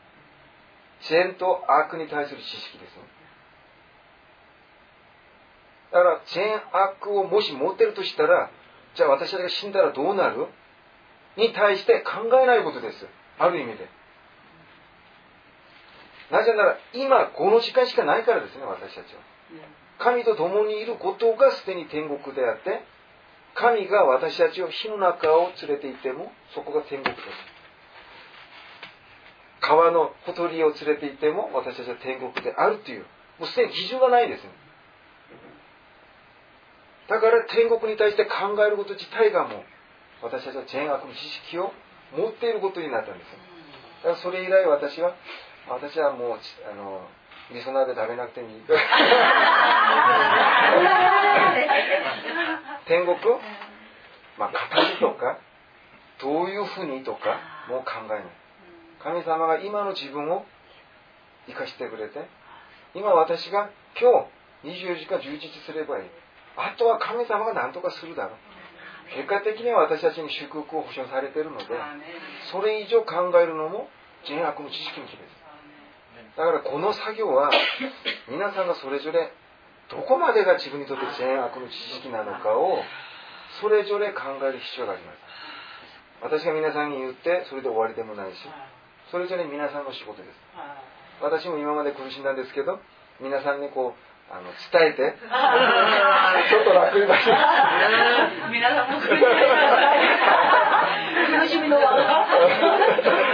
善と悪に対する知識ですね。だから、善悪をもし持ってるとしたら、じゃあ私たちが死んだらどうなる？に対して考えないことです。ある意味で。なぜなら、今、この時間しかないからですね、私たちは。神と共にいることがすでに天国であって、神が私たちを火の中を連れて行っても、そこが天国です。川のほとりを連れて行っても、私たちは天国であるという、もうすでに基準がないですね。だから天国に対して考えること自体がもう、私たちは善悪の知識を持っていることになったんです。だからそれ以来私は、私はもう、あの、味噌鍋食べなくてもいい。天国まあ、形とか、どういうふうにとか、もう考えない。神様が今の自分を生かしてくれて、今私が今日24時間充実すればいい。あとは神様が何とかするだろう。結果的には私たちに祝福を保証されているので、それ以上考えるのも善悪の知識の日です。だからこの作業は、皆さんがそれぞれ、どこまでが自分にとって善悪の知識なのかを、それぞれ考える必要があります。私が皆さんに言って、それで終わりでもないし、それぞれ皆さんの仕事です。私も今まで苦しんだんですけど、皆さんにこう、あの伝えて、ちょっと楽になります。皆さんも苦しみの輪が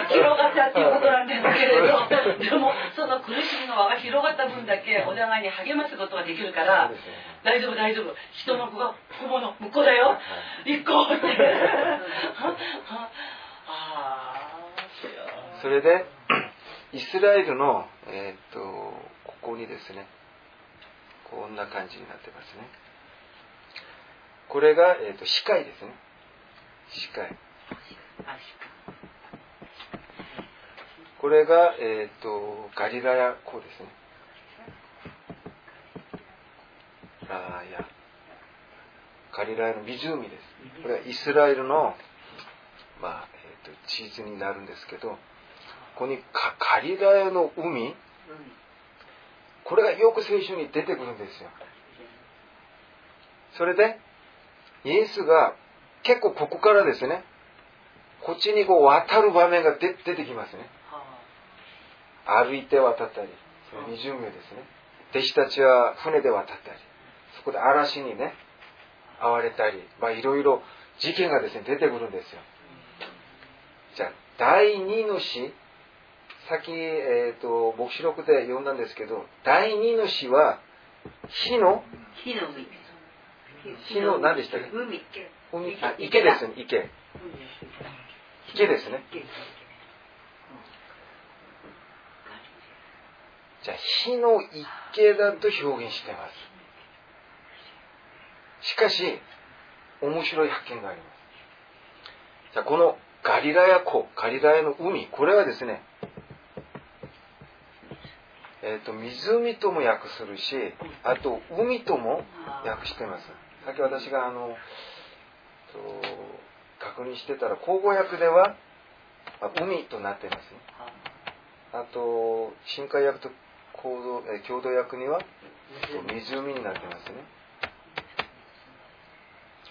広がったっていうことなんですけれど、でもその苦しみの輪が広がった分だけお互いに励ますことができるから、大丈夫大丈夫、人の子がここの向こうだよ、行こうって。それで、イスラエルの、えー、っとここにですね、こんな感じになってますね。これが、えーと、司会ですね。司会。これが、えーと、ガリラヤ湖ですね。あいや。ガリラヤの湖です。これはイスラエルの、まあえーと、地図になるんですけど、ここにガリラヤの海、これがよく聖書に出てくるんですよ。それで、イエスが結構ここからですね、こっちにこう渡る場面が出てきますね。歩いて渡ったり、その20名ですね。弟子たちは船で渡ったり、そこで嵐にね、会われたり、まあいろいろ事件がですね、出てくるんですよ。じゃあ、第2の詩、さっき、えーと、黙示録で読んだんですけど第2の詩は火の火の何でしたっけ？海。海。あ池ですね池。池ですね。じゃあ火の池だと表現してます。しかし面白い発見があります。じゃあこのガリラヤ湖ガリラヤの海これはですねえーと、湖とも訳するしあと海とも訳してます。さっき私があの確認してたら口語訳では海となってますね。あと深海訳と共同,、え共同訳には湖になってますね。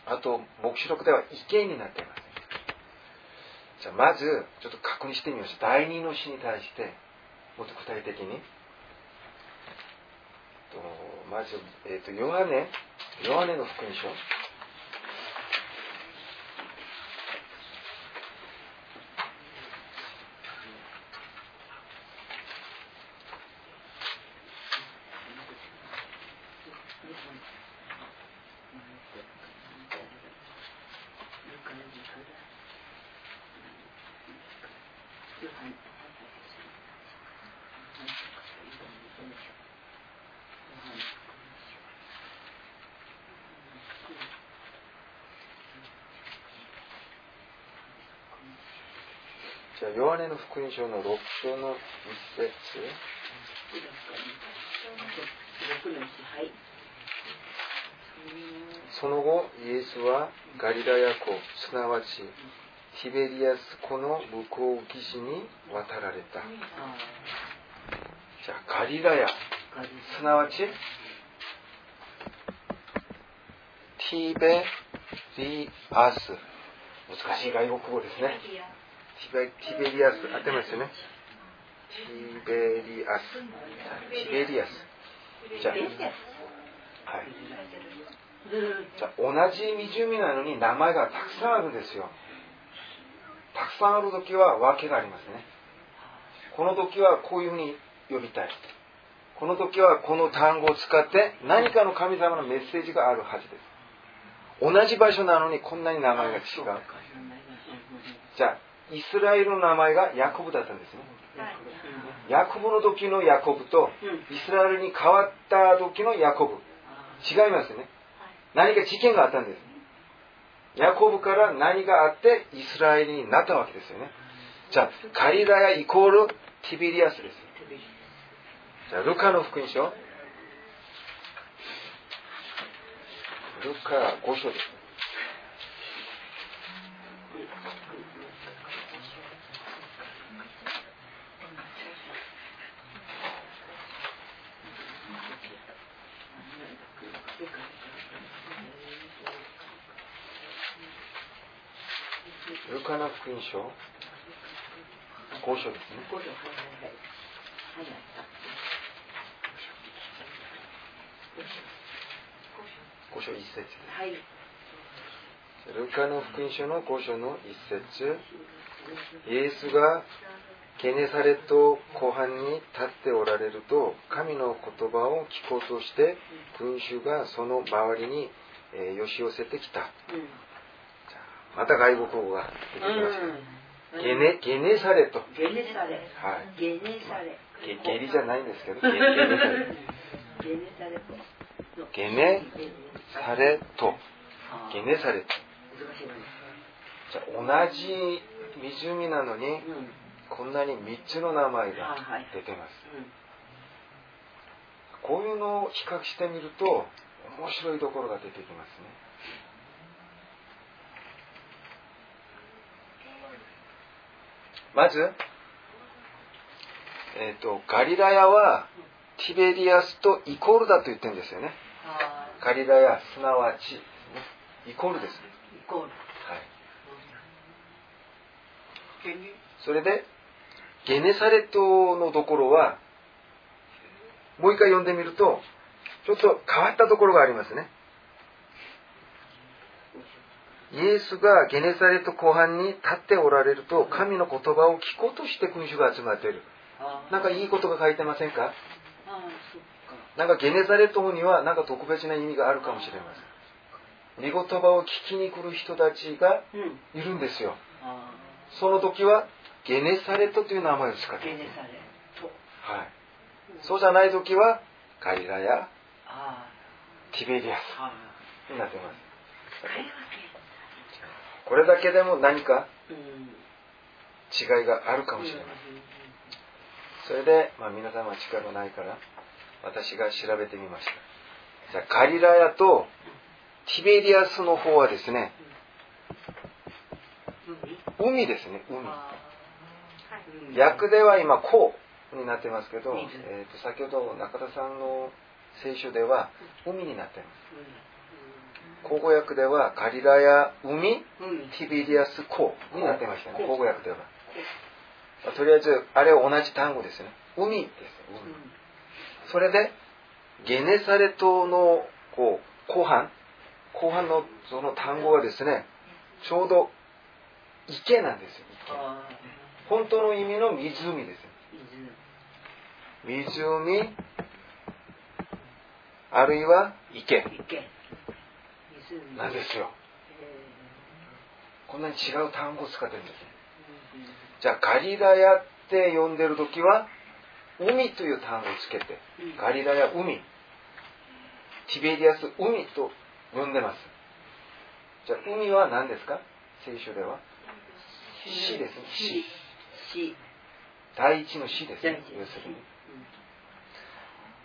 あと黙示録では池になってますじゃあまずちょっと確認してみましょう。第二の詩に対してもっと具体的に。まず、えっ、ー、と、ヨハネ、ヨハネの福音書。ヨハネの福音書の6章の1節。その後イエスはガリラヤ湖すなわちティベリアス湖の向こう岸に渡られた。じゃあガリラヤ。すなわち？ティベリアス。難しい外国語ですね。ベティベリアス合ってますよね。ティベリアス。ティベリアス。じゃあはい。じゃあ同じ湖なのに名前がたくさんあるんですよ。たくさんある時は訳がありますね。この時はこういうふうに呼びたい。この時はこの単語を使って何かの神様のメッセージがあるはずです。同じ場所なのにこんなに名前が違う。じゃあイスラエルの名前がヤコブだったんですね。ヤコブの時のヤコブとイスラエルに変わった時のヤコブ。違いますね。何か事件があったんです。ヤコブから何があってイスラエルになったわけですよね。じゃあカリラヤイコールティビリアスです。じゃあルカの福音書。ルカ5章ですカの福音書5章ですね5章1節ですはい。ルカの福音書の5章の一節イエスがゲネサレット湖畔に立っておられると神の言葉を聞こうとして群衆がその周りに、えー、寄し寄せてきた。また外国語が出てきました、うん。ゲネゲネサレットゲネサレ。はい。ゲネサレ。ゲゲリじゃないんですけど。ゲゲネサレ。ゲネサレと。ゲネサレットゲネサレット難しいわね。じゃあ同じ湖なのにうん。こんなに3つの名前が出てます。うん。こういうのを比較してみると面白いところが出てきますねまず、えー、とガリラヤはティベリアスとイコールだと言ってるんですよね。あガリラヤすなわちね。イコールです、ーイコール。はい、それでゲネサレットのところはもう一回読んでみるとちょっと変わったところがありますねイエスがゲネサレット湖畔に立っておられると神の言葉を聞こうとして群衆が集まっている。なんかいいことが書いてませんか？なんかゲネサレットにはなんか特別な意味があるかもしれません。御言葉を聞きに来る人たちがうん。いるんですよ。あその時はゲネサレットという名前を使っーてゲネサレット。はい。そうじゃない時はガリラやあティベリアスになっていますこれだけでも何か。違いがあるかもしれませんそれで、まあ、皆さんは力がないから私が調べてみました。じゃあガリラヤとティベリアスの方はですね海海ですね海。訳では今こうになってますけど、水えー、と先ほど中田さんの聖書では海になっています口語訳ではガリラヤ海。ティベリアス湖になってましたね。口語訳では、まあとりあえずあれは同じ単語ですね。海です海それでゲネサレトのこう後半。後半のその単語はですねちょうど池なんですよ本当の意味の湖です。湖あるいは池。池。湖。なんですよ。えこんなに違う単語を使ってるんですーうん。じゃあガリラヤって呼んでる時は海という単語をつけてうん。ガリラヤ海。ティベリアス海と呼んでます。じゃあ海は何ですか？聖書では。死ですね。死。死。第一の死です第ね一要するに。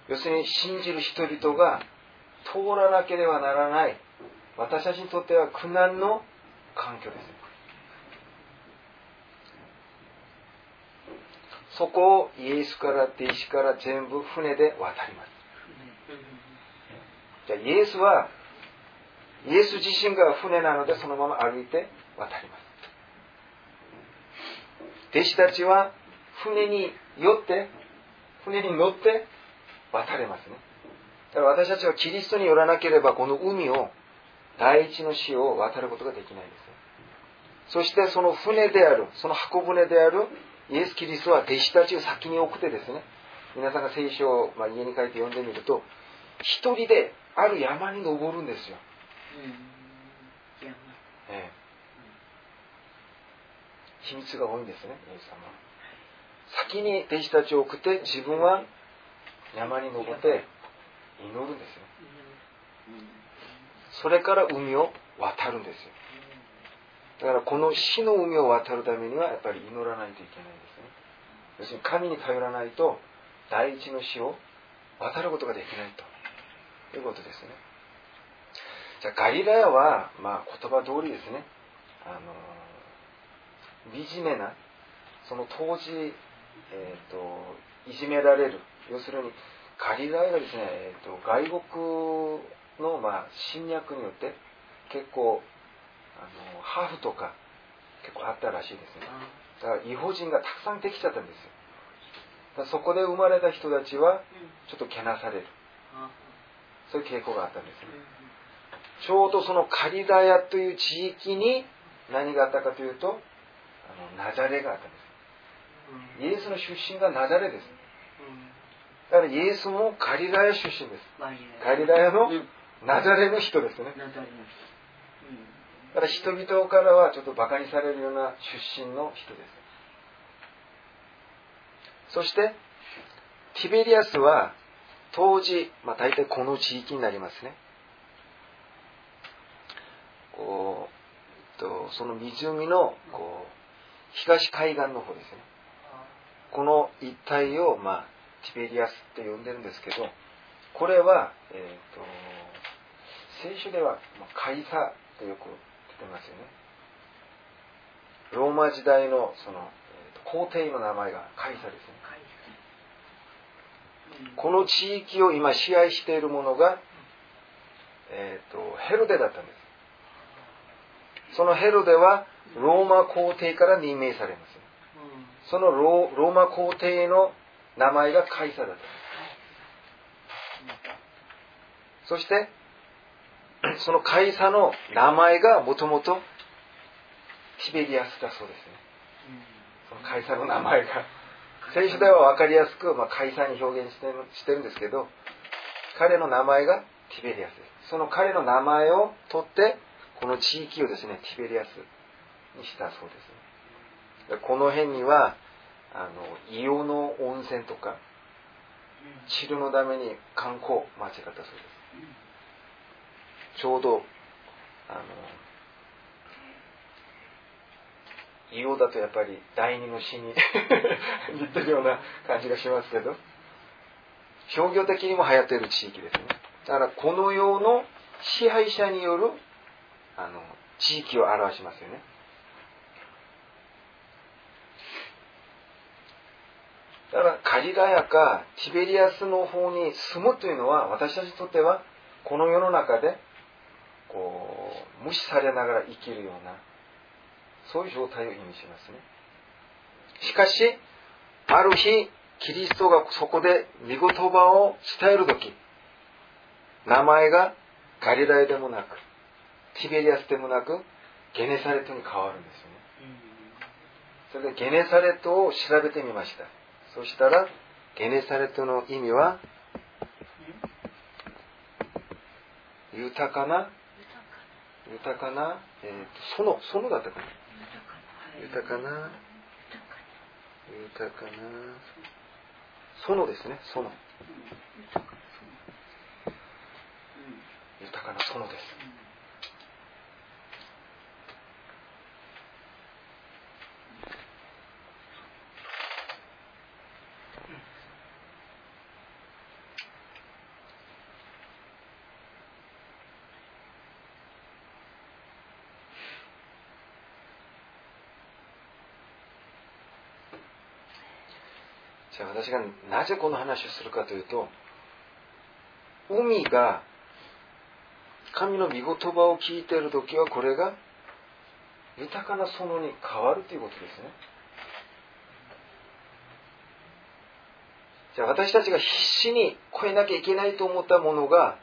要するに信じる人々が通らなければならない私たちにとっては苦難の環境です。そこをイエスから弟子から全部船で渡ります。じゃイエスはイエス自身が船なのでそのまま歩いて渡ります。弟子たちは船に酔って船に乗って渡れますね。だから私たちはキリストによらなければこの海を第一の死を渡ることができないんですそしてその船であるその箱舟であるイエス・キリストは弟子たちを先に送ってですね皆さんが聖書を、まあ、家に帰って読んでみると一人である山に登るんですよ、ええ、秘密が多いんですねイエス様先に弟子たちを送って自分は山に登って祈るんですよそれから海を渡るんですよ。だからこの死の海を渡るためにはやっぱり祈らないといけないんですね。要するに神に頼らないと第一の死を渡ることができないと。いうことですね。じゃあガリラヤは、まあ、言葉通りですね。あの惨めなその当時、えーと、いじめられる。要するにガリラヤがですね、えーと、と外国の、まあ、侵略によって結構あのハーフとか結構あったらしいですね。だから違法人がたくさんできちゃったんですよ。そこで生まれた人たちはちょっとけなされる。そういう傾向があったんですね。ちょうどそのカリダヤという地域に何があったかというとあのナザレがあったんです。イエスの出身がナザレです。だからイエスもカリダヤ出身です。カリダヤのナザレの人ですね。だから人々からはちょっと馬鹿にされるような出身の人ですそしてティベリアスは当時、まあ、大体この地域になりますね。こうとその湖のこう東海岸の方ですね。この一帯を、まあ、ティベリアスって呼んでるんですけどこれは、えーと、聖書では、まあ、カイサとよく出てますよね。ローマ時代のその、皇帝の名前がカイサですね。この地域を今支配しているものが、えーと、とヘロデだったんです。そのヘロデはローマ皇帝から任命されます、そのローマ皇帝の名前がカイサだったそしてそのカイサの名前がもともとティベリアスだそうですね。そのカイサの名前が。聖書では分かりやすく、まあ、カイサに表現してしてるんですけど彼の名前がティベリアスです。その彼の名前を取ってこの地域をですねティベリアスにしたそうです、この辺にはあの硫黄の温泉とか治療のために観光町があったそうですちょうどあの硫黄だとやっぱり第二の死に 似てるような感じがしますけど商業的にも流行っている地域ですね。だからこの世の支配者によるあの地域を表しますよね。だからガリラヤかティベリアスの方に住むというのは私たちにとってはこの世の中でこう無視されながら生きるようなそういう状態を意味しますね。しかしある日キリストがそこで御言葉を伝える時名前がガリラヤでもなくティベリアスでもなくゲネサレットに変わるんですよね。それでゲネサレットを調べてみました。そしたらゲネサレットの意味は豊かな豊かな、えー、と園園だったかな豊かな豊かな園ですね園。豊かな園。です私がなぜこの話をするかというと海が神の御言葉を聞いている時はこれが豊かな園に変わるということですね。じゃあ私たちが必死に超えなきゃいけないと思ったものが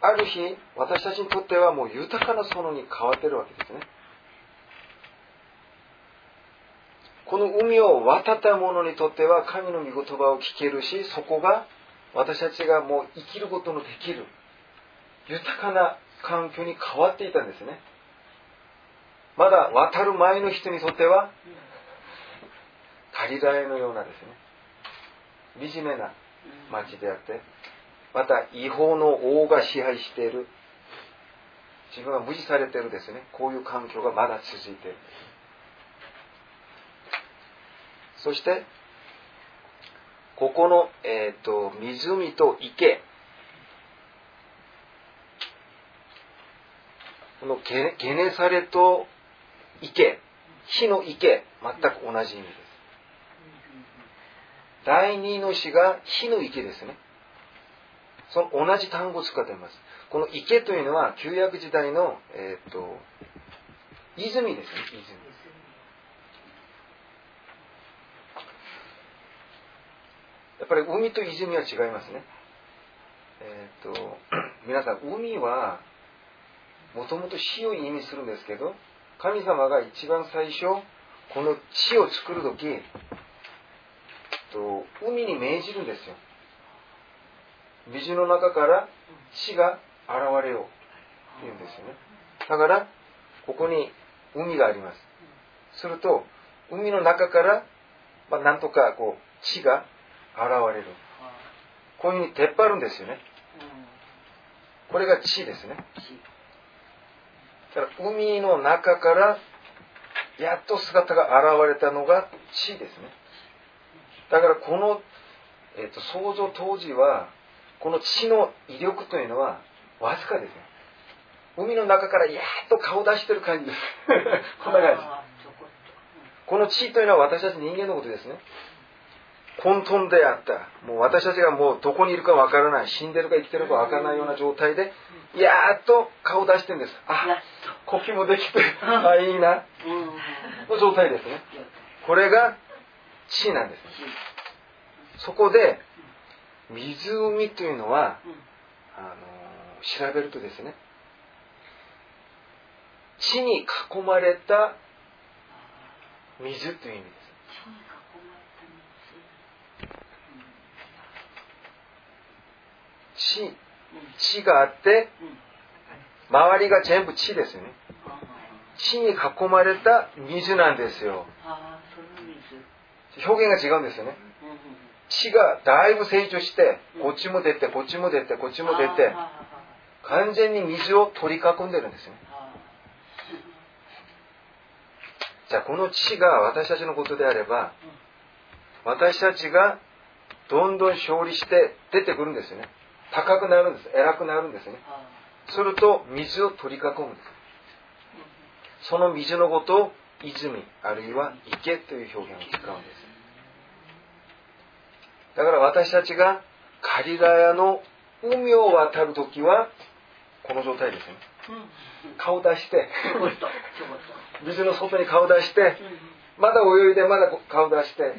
ある日私たちにとってはもう豊かな園に変わってるわけですね。この海を渡った者にとっては神の御言葉を聞けるしそこが私たちがもう生きることのできる豊かな環境に変わっていたんですね。まだ渡る前の人にとっては仮ラエのようなですね。惨めな町であってまた違法の王が支配している。自分が無視されているですね。こういう環境がまだ続いている。そしてここの、えーと、湖と池。このゲネサレと池。火の池。全く同じ意味です。第二の詩が火の池ですね。その同じ単語を使っています。この池というのは旧約時代の、えーと、泉ですね。泉。やっぱり海と泉は違いますね。えっ、と 皆さん海はもともと死を意味するんですけど神様が一番最初この地を作る時と海に命じるんですよ。水の中から地が現れようって言うんですよね。だからここに海があります。すると海の中から、まあ、なんとかこう地が現れる。こういうふうに出っ張るんですよね。これが地ですね。だから海の中からやっと姿が現れたのが地ですね。だからこの、えーと、創造当時はこの地の威力というのはわずかですね海の中からやっと顔出してる感じです。こんな感じこの地というのは私たち人間のことですね混沌であった。もう私たちがもうどこにいるかわからない死んでるか生きてるかわからないような状態でやっと顔出してるんです。あ呼吸もできてあいいな。の状態ですね。これが地なんです。そこで湖というのはあの調べるとですね地に囲まれた水という意味です地地があって周りが全部地ですよね。地に囲まれた水なんですよ。表現が違うんですよね。地がだいぶ成長してこっちも出てこっちも出てこっちも出て完全に水を取り囲んでるんですよね。じゃあこの地が私たちのことであれば私たちがどんどん勝利して出てくるんですよね高くなるんです。偉くなるんですね。すると水を取り囲むんです。その水のことを泉あるいは池という表現を使うんです。だから私たちがカリラヤの海を渡るときはこの状態ですね。顔出して。水の外に顔出してまだ泳いでまだ顔出して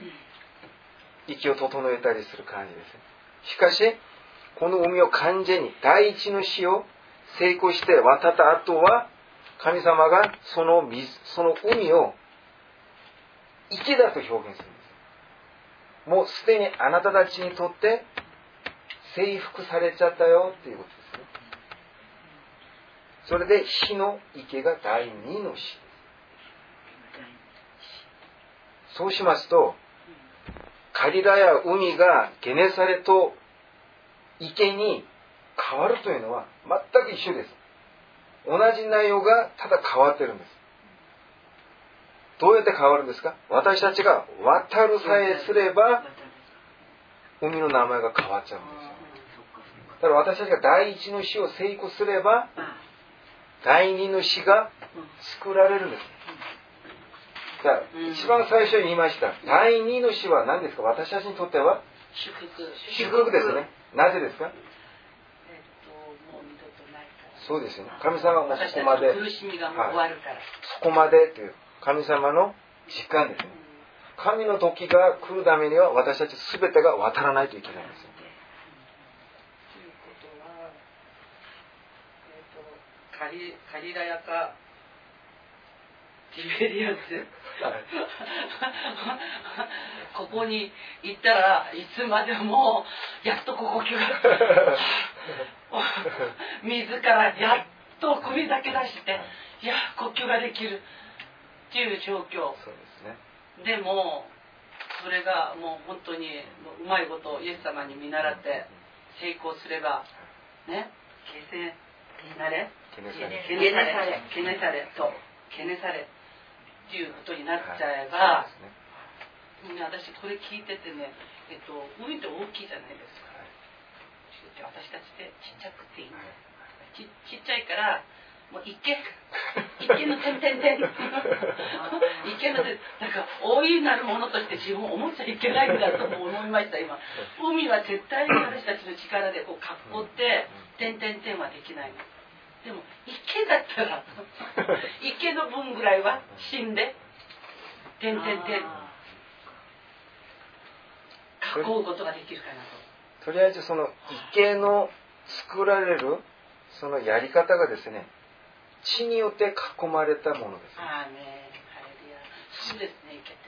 息を整えたりする感じですしかしこの海を完全に第一の死を成功して渡った後は神様がその水その海を池だと表現するんです。もうすでにあなたたちにとって征服されちゃったよっていうことですね。それで火の池が第二の死そうしますとカリラや海がゲネサレと池に変わるというのは全く一緒です。同じ内容がただ変わってるんです。どうやって変わるんですか？私たちが渡るさえすれば海の名前が変わっちゃうんですよ。だから私たちが第一の死を成功すれば第二の死が作られるんです。じゃあ、一番最初に言いました。第二の死は何ですか？私たちにとっては？祝福。祝福ですね。なぜですか？えっと。そうですよね。神様はもうそこまで、苦しみがもう終わるから。そこまでという神様の時間ですね。神の時が来るためには私たち全てが渡らないといけないんですよ。ということは、えっ、と、カリ、カリラヤか、ティベリアス。ここに行ったらいつまでもやっとここ来が 自らやっと首だけ出していや呼吸ができる。っていう状況。そうですね。でもそれがもう本当にうまいことイエス様に見習って成功すればね形成になれ。けねされ。けねされ。そうけねされっていうことになっちゃえば、そうですね。ね私これ聞いててね、えっと、海って大きいじゃないですか。私たちってちっちゃくていいの。ちちっちゃいからもう池池 の点々点池 の点なんか大いなるものとして自分を思っちゃいけないんだと思いました今。海は絶対に私たちの力でこう囲って点々点はできないのでも池だったら 池の分ぐらいは死んで点々点囲うことができるかなと。とりあえずその池の作られるそのやり方がですね、地によって囲まれたものです。ね。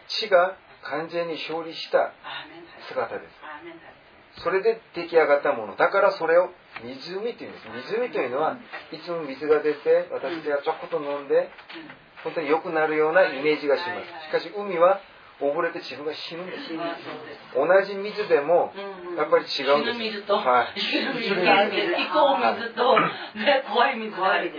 地が完全に勝利した姿です。それで出来上がったもの。だからそれを湖というんです。湖というのは、いつも水が出て、私たちがちょこっと飲んで、本当に良くなるようなイメージがします。しかし海は溺れて自分が死ぬんです。同じ水でも、やっぱり違うんです。死ぬ水と、はい。生きる水と、ね、怖い水がある。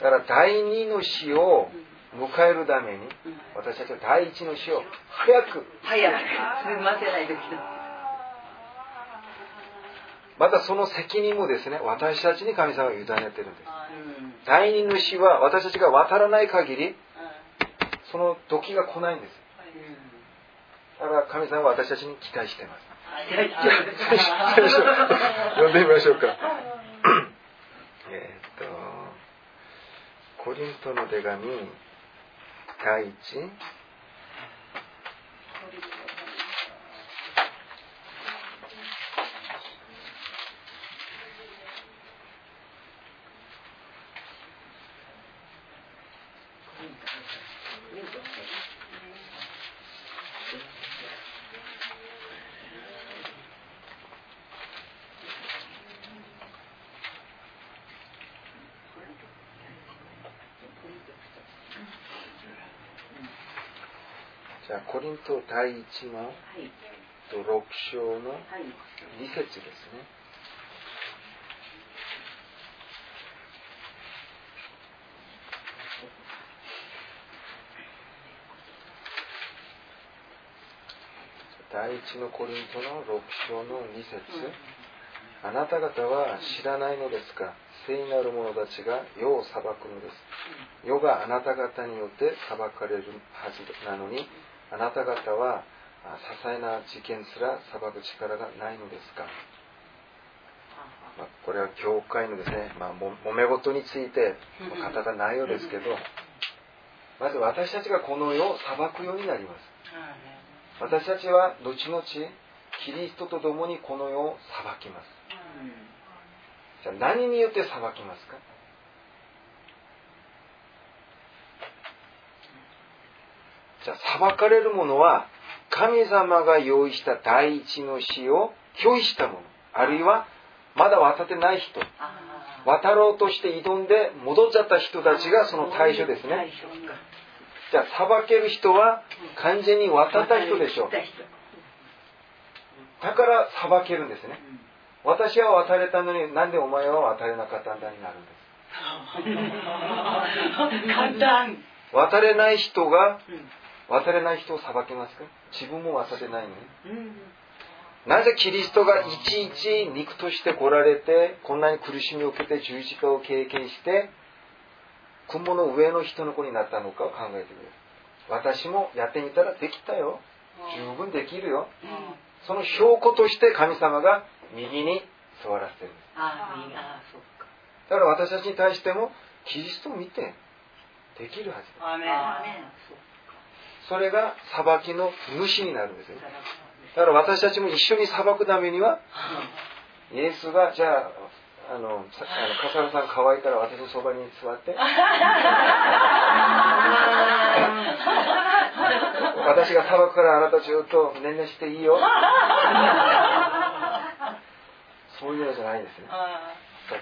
だから第二の死を迎えるために、うん私たちは第一の死を早く、早く。すみませんない時だ。またその責任もですね、私たちに神様が委ねてるんです。うん第二の死は私たちが渡らない限り、その時が来ないんです。だから神様は私たちに期待してます。読んでみましょうか。えーっと、コリントの手紙、第一、じゃリント第一のはい。と6章のはい。2節ですね。第一のコリントの6章の2節、あなた方は知らないのですか？聖なる者たちが世を裁くのです。世があなた方によって裁かれるはずなのに、あなた方はあ些細な事件すら裁く力がないのですか、まあ、これは教会のですね、まあ、も揉め事について語った内容ですけど、まず私たちがこの世を裁くようになります。私たちは後々キリストと共にこの世を裁きます。じゃあ何によって裁きますか？じゃあ裁かれるものは神様が用意した第一の死を拒否したもの。あるいはまだ渡ってない人。渡ろうとして挑んで戻っちゃった人たちがその対象ですね。じゃあ裁ける人は完全に渡った人でしょう。だから裁けるんですね。私は渡れたのになんでお前は渡れなかったんだになるんです。簡単。渡れない人が渡れない人を裁けますか？自分も渡れないのに。なぜキリストがいちいち肉として来られてこんなに苦しみを受けて十字架を経験して雲の上の人の子になったのかを考えてくれ私もやってみたらできたよ。十分できるよ。その証拠として神様が右に座らせてるんです。だから私たちに対してもキリストを見てできるはずですそれが裁きの主になるんですよ。か。だから私たちも一緒に裁くためにはイエスがじゃああのさあの笠原さん可愛いから私のそばに座って。私が裁くからあなたずっと年々していいよ。そういうのじゃないですね。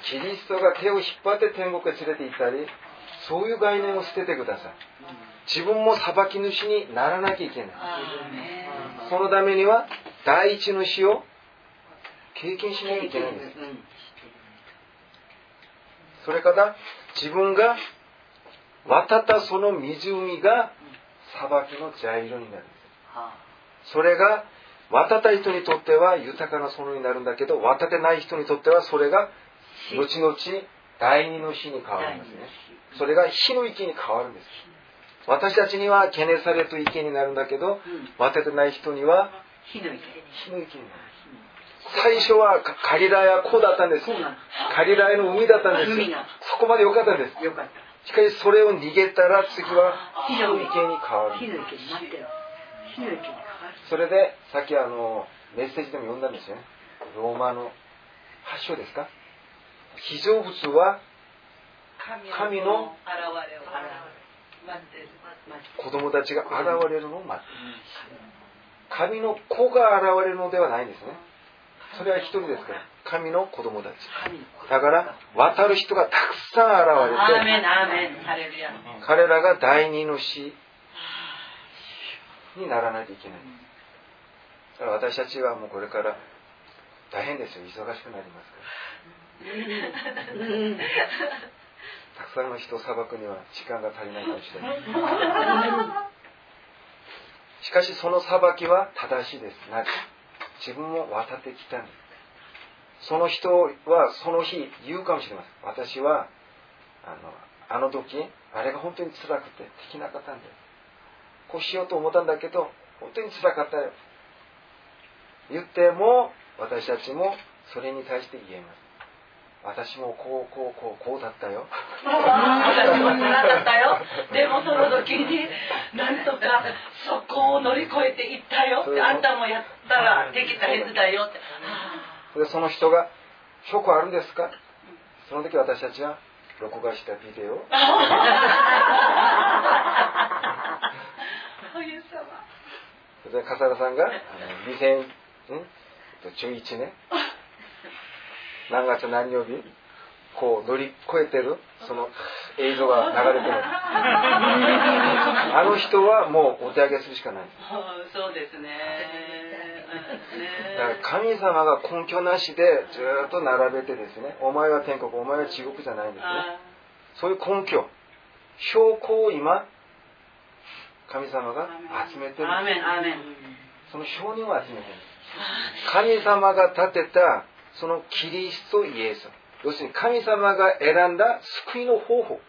キリストが手を引っ張って天国へ連れて行ったりそういう概念を捨ててください。自分も裁き主にならなきゃいけない。そのためには第一の死を経験しなきゃいけないんです。それから自分が渡ったその湖が裁きの材料になる。んですそれが渡った人にとっては豊かな園になるんだけど渡ってない人にとってはそれが後々第二の死に変わるんですねそれが火の池に変わるんです私たちには懸念されると池になるんだけど渡ってない人には火の池。火の池になる最初はカカリラヤ湖だったんです。カリラヤの海だったんですそこまで良かったんです。しかしそれを逃げたら次は。火の池に変わる。それでさっきあのメッセージでも読んだんですよねローマの8章ですか？非常物は神の子供たちが現れるのを待って神の子が現れるのではないんですね。それは一人ですから。神の子供たち。だから渡る人がたくさん現れて彼らが第二の死にならないといけない。だから私たちはもうこれから大変ですよ。忙しくなりますからたくさんの人を裁くには時間が足りないかもしれない。しかしその裁きは正しいです。なぜ？自分も渡ってきたんですその人はその日言うかもしれません。私はあのあの時あれが本当に辛くてできなかったんだよ。こうしようと思ったんだけど本当に辛かったよ。言っても私たちもそれに対して言えます私もこうこうこうこうだったよ。私も辛かったよ。でもその時になんとかそこを乗り越えていったよ。ってあんたもやったらできたはずだよ。ってでその人が「証拠あるんですか?」その時私たちは録画したビデオ。をお湯様。で笠原さんがあの2011年何月何曜日？こう乗り越えてる？その映像が流れてる。あの人はもうお手上げするしかない。そうですね。だから神様が根拠なしでずっと並べてですね。お前は天国お前は地獄じゃないんですね。そういう根拠。証拠を今神様が集めてる。その証人を集めてる。神様が立てたそのキリストイエス。要するに神様が選んだ救いの方法。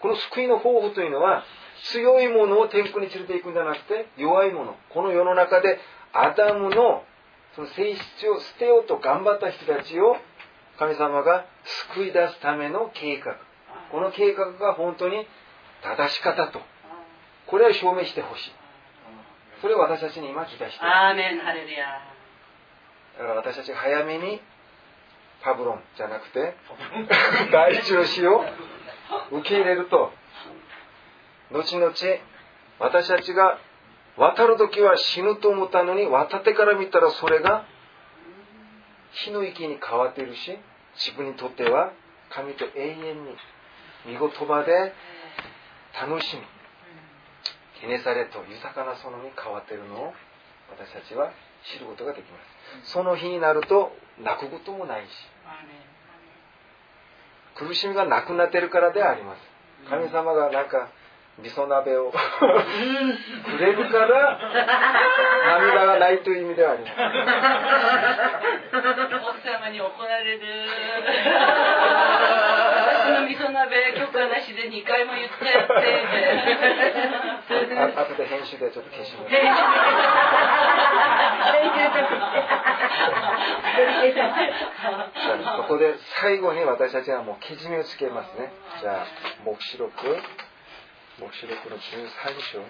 この救いの方法というのは強いものを天国に連れていくんじゃなくて弱いもの。この世の中でアダムのその性質を捨てようと頑張った人たちを神様が救い出すための計画。この計画が本当に正しかったと。これを証明してほしい。それを私たちに今期待しているだから私たちが早めにパブロンじゃなくて第一の死を受け入れると後々私たちが渡る時は死ぬと思ったのに渡ってから見たらそれが火の池に変わっているし自分にとっては神と永遠に見言葉で楽しみ記念されと豊かな園に変わっているのを私たちは知ることができます。その日になると泣くこともないし。苦しみがなくなってるからであります。神様がなんか味噌鍋を くれるから涙がないという意味ではあります。奥様に怒られる。私の味噌鍋許可なしで2回も言ってやって。あ後で編集でちょっと消しますじゃあそこで最後に私たちはもうけじめをつけますね。じゃあ黙示録。黙示録の13章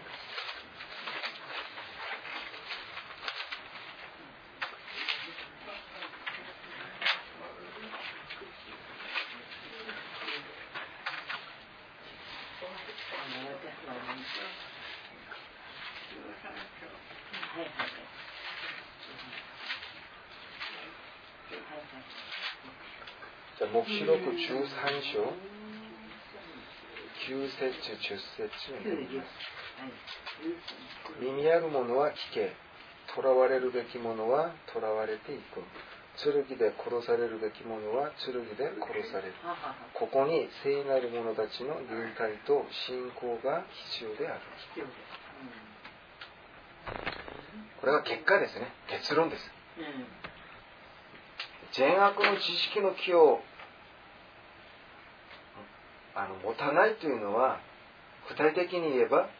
じゃあ黙示録13章？9節10節になります。耳ある者は聞け。囚われるべき者は囚われていく剣で殺されるべき者は剣で殺される。ここに聖なる者たちの忍耐と信仰が必要である。これが結果ですね。結論です。善悪の知識の木をあの持たないというのは具体的に言えば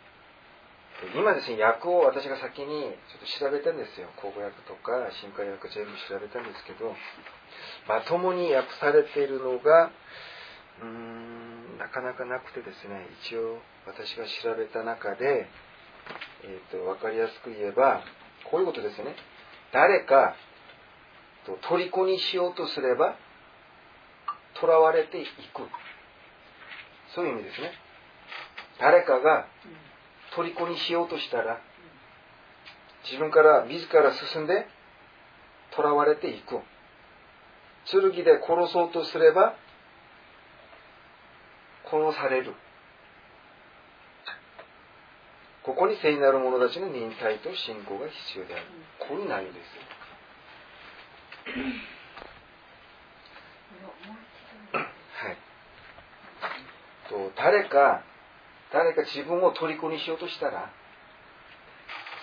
今ですね訳を私が先にちょっと調べたんですよ。口語訳とか新海訳全部調べたんですけどまともに訳されているのがうーんなかなかなくてですね一応私が調べた中で、えー、と分かりやすく言えばこういうことですね。誰かと虜にしようとすれば囚われていく。そういう意味ですね。誰かが虜にしようとしたら自分から自ら進んで囚われていく。剣で殺そうとすれば殺される。ここに聖なる者たちの忍耐と信仰が必要である。こういう内容ですはいと誰か誰か自分を虜にしようとしたら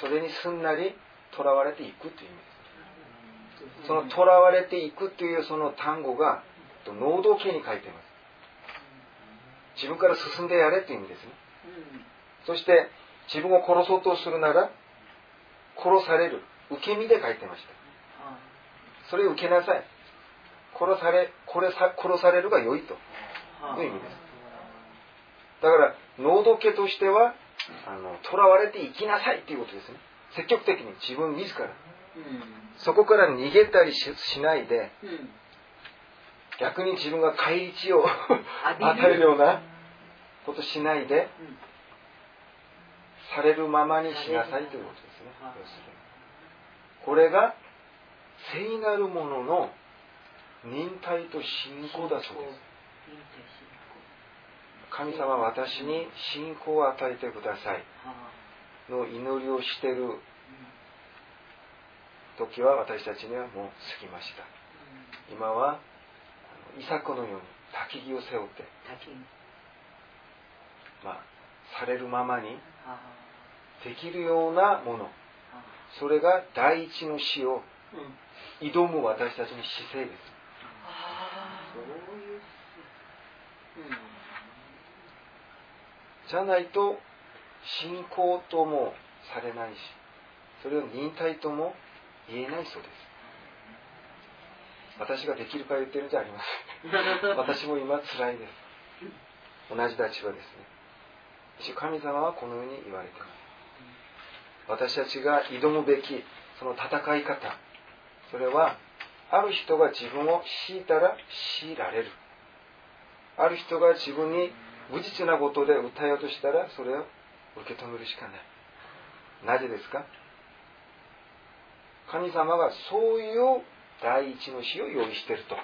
それにすんなり囚われていくという意味です。その囚われていくというその単語が能動形に書いています。自分から進んでやれという意味ですね。そして自分を殺そうとするなら殺される。受け身で書いてました。それを受けなさい。殺され殺さ殺されるが良いと。いう意味ですだから能動家としてはあの囚われていきなさいということですね。積極的に自分自ら。そこから逃げたりししないで逆に自分が返り血を与えるようなことしないでされるままにしなさいということですね。要するに。これが聖なるものの忍耐と信仰だそうです神様私に信仰を与えてください。の祈りをしている時は私たちにはもう過ぎました。今はイサクのように焚き木を背負ってまあされるままにできるようなもの。それが第一の死を挑む私たちの姿勢ですじゃないと信仰ともされないしそれを忍耐とも言えないそうです。私ができるか言ってるんじゃありません。私も今辛いです。同じ立場ですね。神様はこのように言われています。私たちが挑むべきその戦い方それはある人が自分を強いたら強いられる。ある人が自分に無実なことで訴えようとしたらそれを受け止めるしかない。なぜですか？神様がそういう第一の死を用意していると。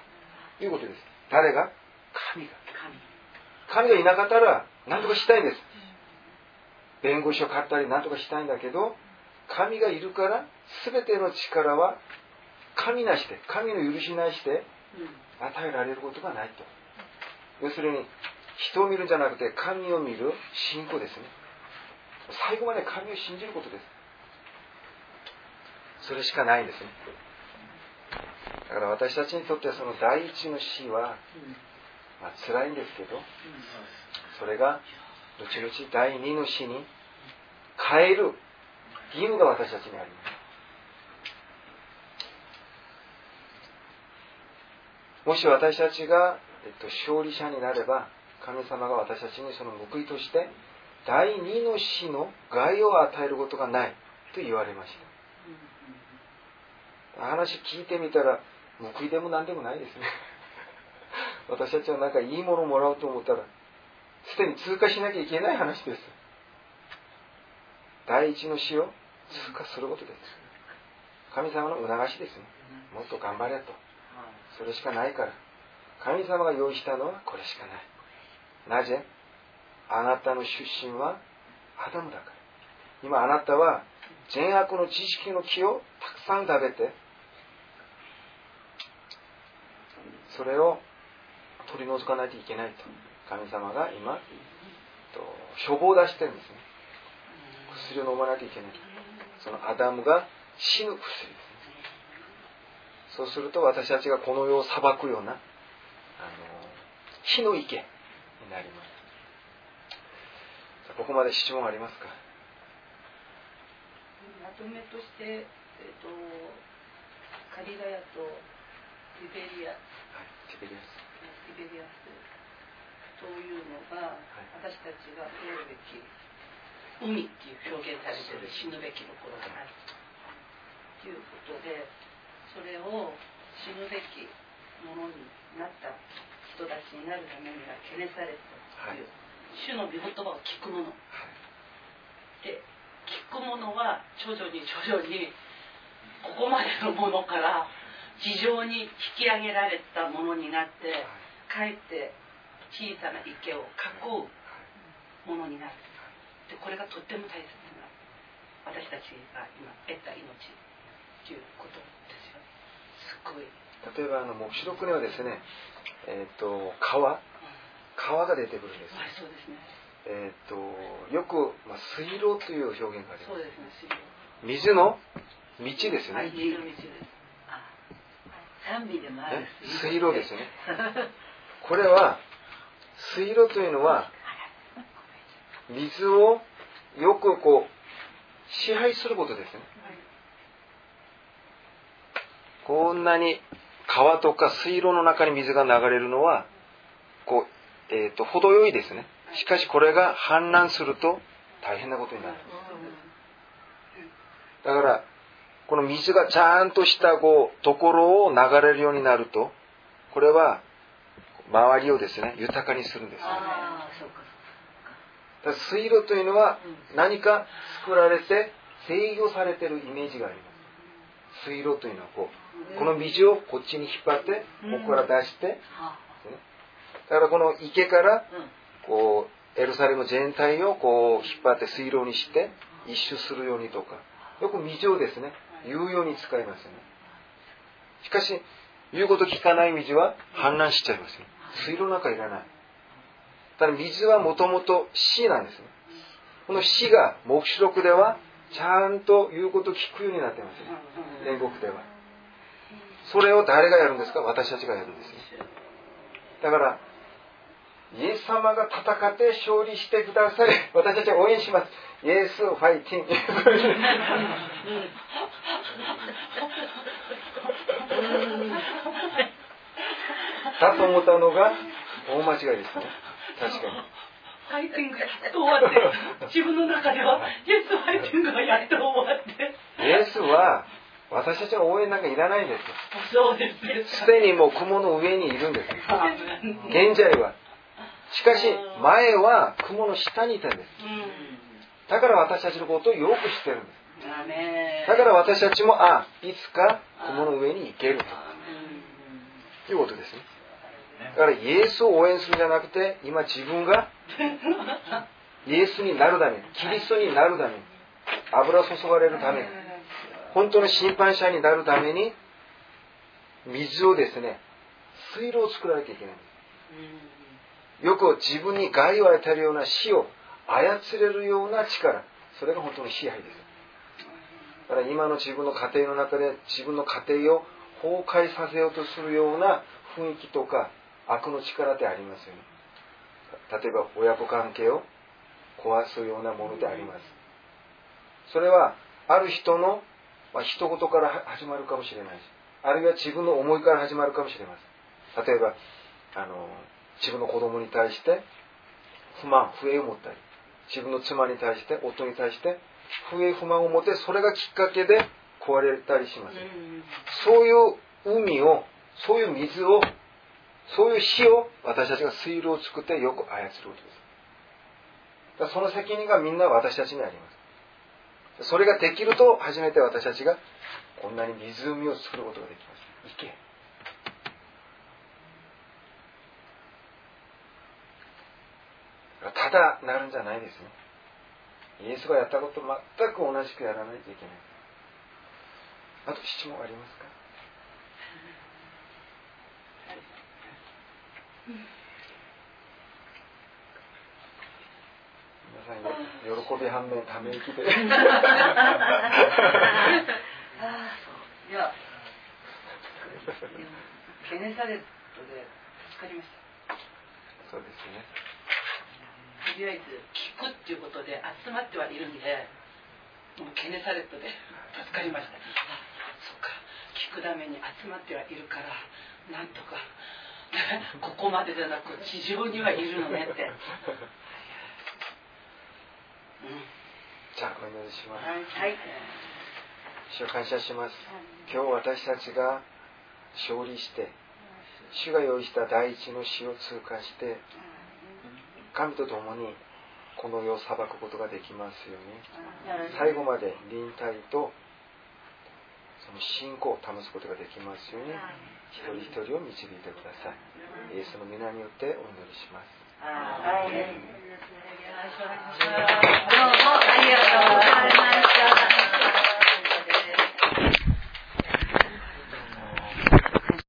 いうことです。誰が？神が。神。がいなかったら何とかしたいんです。弁護士を買ったり何とかしたいんだけど神がいるから全ての力は神なして神の許しなして与えられることがないと。要するに人を見るんじゃなくて神を見る信仰ですね。最後まで神を信じることです。それしかないんですね。だから私たちにとってはその第一の死はまあ辛いんですけどそれが後々第二の死に変える義務が私たちにあります。もし私たちが、えっと、勝利者になれば神様が私たちにその報いとして第二の死の害を与えることがないと言われました。話聞いてみたら報いでも何でもないですね。私たちはなんかいいものをもらおうと思ったらすでに通過しなきゃいけない話です。第一の死を通過することです。神様の促しですね。もっと頑張れと。それしかないから。神様が用意したのはこれしかない。なぜ？あなたの出身はアダムだから。今あなたは善悪の知識の木をたくさん食べてそれを取り除かないといけないと。神様が今と処方を出してるんですね。薬を飲まなきゃいけないそのアダムが死ぬ薬ですそうすると私たちがこの世を裁くようなあの火の池。なります。ここまで質問ありますか？まとめとして、えっと、ガリラヤとティベリア、はい、ティベリアス。ティベリアス。というのが、私たちが通るべき海っていう表現されてる死ぬべきところがあるということでそれを死ぬべきものになった人たちになるためにはゲネサレットという、主の御言葉を聞くもの、で聞くものは徐々に徐々にここまでのものから地上に引き上げられたものになってかえって小さな池を囲うものになる。でこれがとっても大切な私たちが今得た命ということですよすごい例えばあの黙示録にはですね、えーと、川川が出てくるんです、はい、そうですね。えーと、よく、まあ、水路という表現があります。ね水の道ですよね、はい、水の道です。賛美でもある水路。ですよね。これは水路というのは水をよくこう支配することですね、こんなに川とか水路の中に水が流れるのはこう、えーと、程よいですね。しかしこれが氾濫すると大変なことになる。だからこの水がちゃんとしたこうところを流れるようになるとこれは周りをですね豊かにするんです。よねだ水路というのは何か作られて制御されてるイメージがあります。水路というのはこうこの水をこっちに引っ張ってここから出して、ね、だからこの池からこうエルサレム全体をこう引っ張って水路にして一周するようにとか。よく水をですね言うように使いますよね。しかし言うこと聞かない水は氾濫しちゃいますよ水路なんかいらない。ただ水はもともと死なんですね。この死が黙示録ではちゃんと言うこと聞くようになってますね。煉獄ではそれを誰がやるんですか？私たちがやるんですねだからイエス様が戦って勝利してください 私たちは応援します。イエスファイティング。だと思ったのが大間違いですね。確かに。ファイティングやっと終わって自分の中ではイエスファイティングがやっと終わって。イエスは私たちの応援なんかいらないんですそうですね。すでにもう雲の上にいるんです現在は。しかし前は雲の下にいたんです。だから私たちのことをよく知ってるんです。だから私たちもあいつか雲の上に行けると。いうことですね。だからイエスを応援するんじゃなくて今自分が イエスになるためにキリストになるために油注がれるため。に本当の審判者になるために水をですね水路を作らなきゃいけない。んですよく自分に害を与えるような死を操れるような力。それが本当の支配です。だから今の自分の家庭の中で自分の家庭を崩壊させようとするような雰囲気とか悪の力ってありますよね。例えば親子関係を壊すようなものであります。それはある人の、まあ、一言から始まるかもしれないしあるいは自分の思いから始まるかもしれません。例えばあの自分の子供に対して不満不平を持ったり自分の妻に対して夫に対して不平不満を持ってそれがきっかけで壊れたりします、そういう海をそういう水をそういう火を私たちが水路を作ってよく操ることです。その責任がみんな私たちにあります。それができると初めて私たちがこんなに湖を作ることができます。行け。ただなるんじゃないですね。イエスがやったこと全く同じくやらないといけない。あと質問ありますか？さん喜び反面ため息で。いやケネサレットで助かりました。そうですね。とりあえず聞くっていうことで集まってはいるんでもうケネサレットで助かりました。あそっか。聞くために集まってはいるからなんとかここまでじゃなく地上にはいるのねって、うん、じゃあお祈りしますはい、はい主を感謝します。今日私たちが勝利して主が用意した第一の死を通過して神と共にこの世を裁くことができますように最後まで臨体とその信仰を保つことができますように一人一人を導いてください。イエスの皆によってお祈りしますはいよろしくお願いしますどうもありがとうございます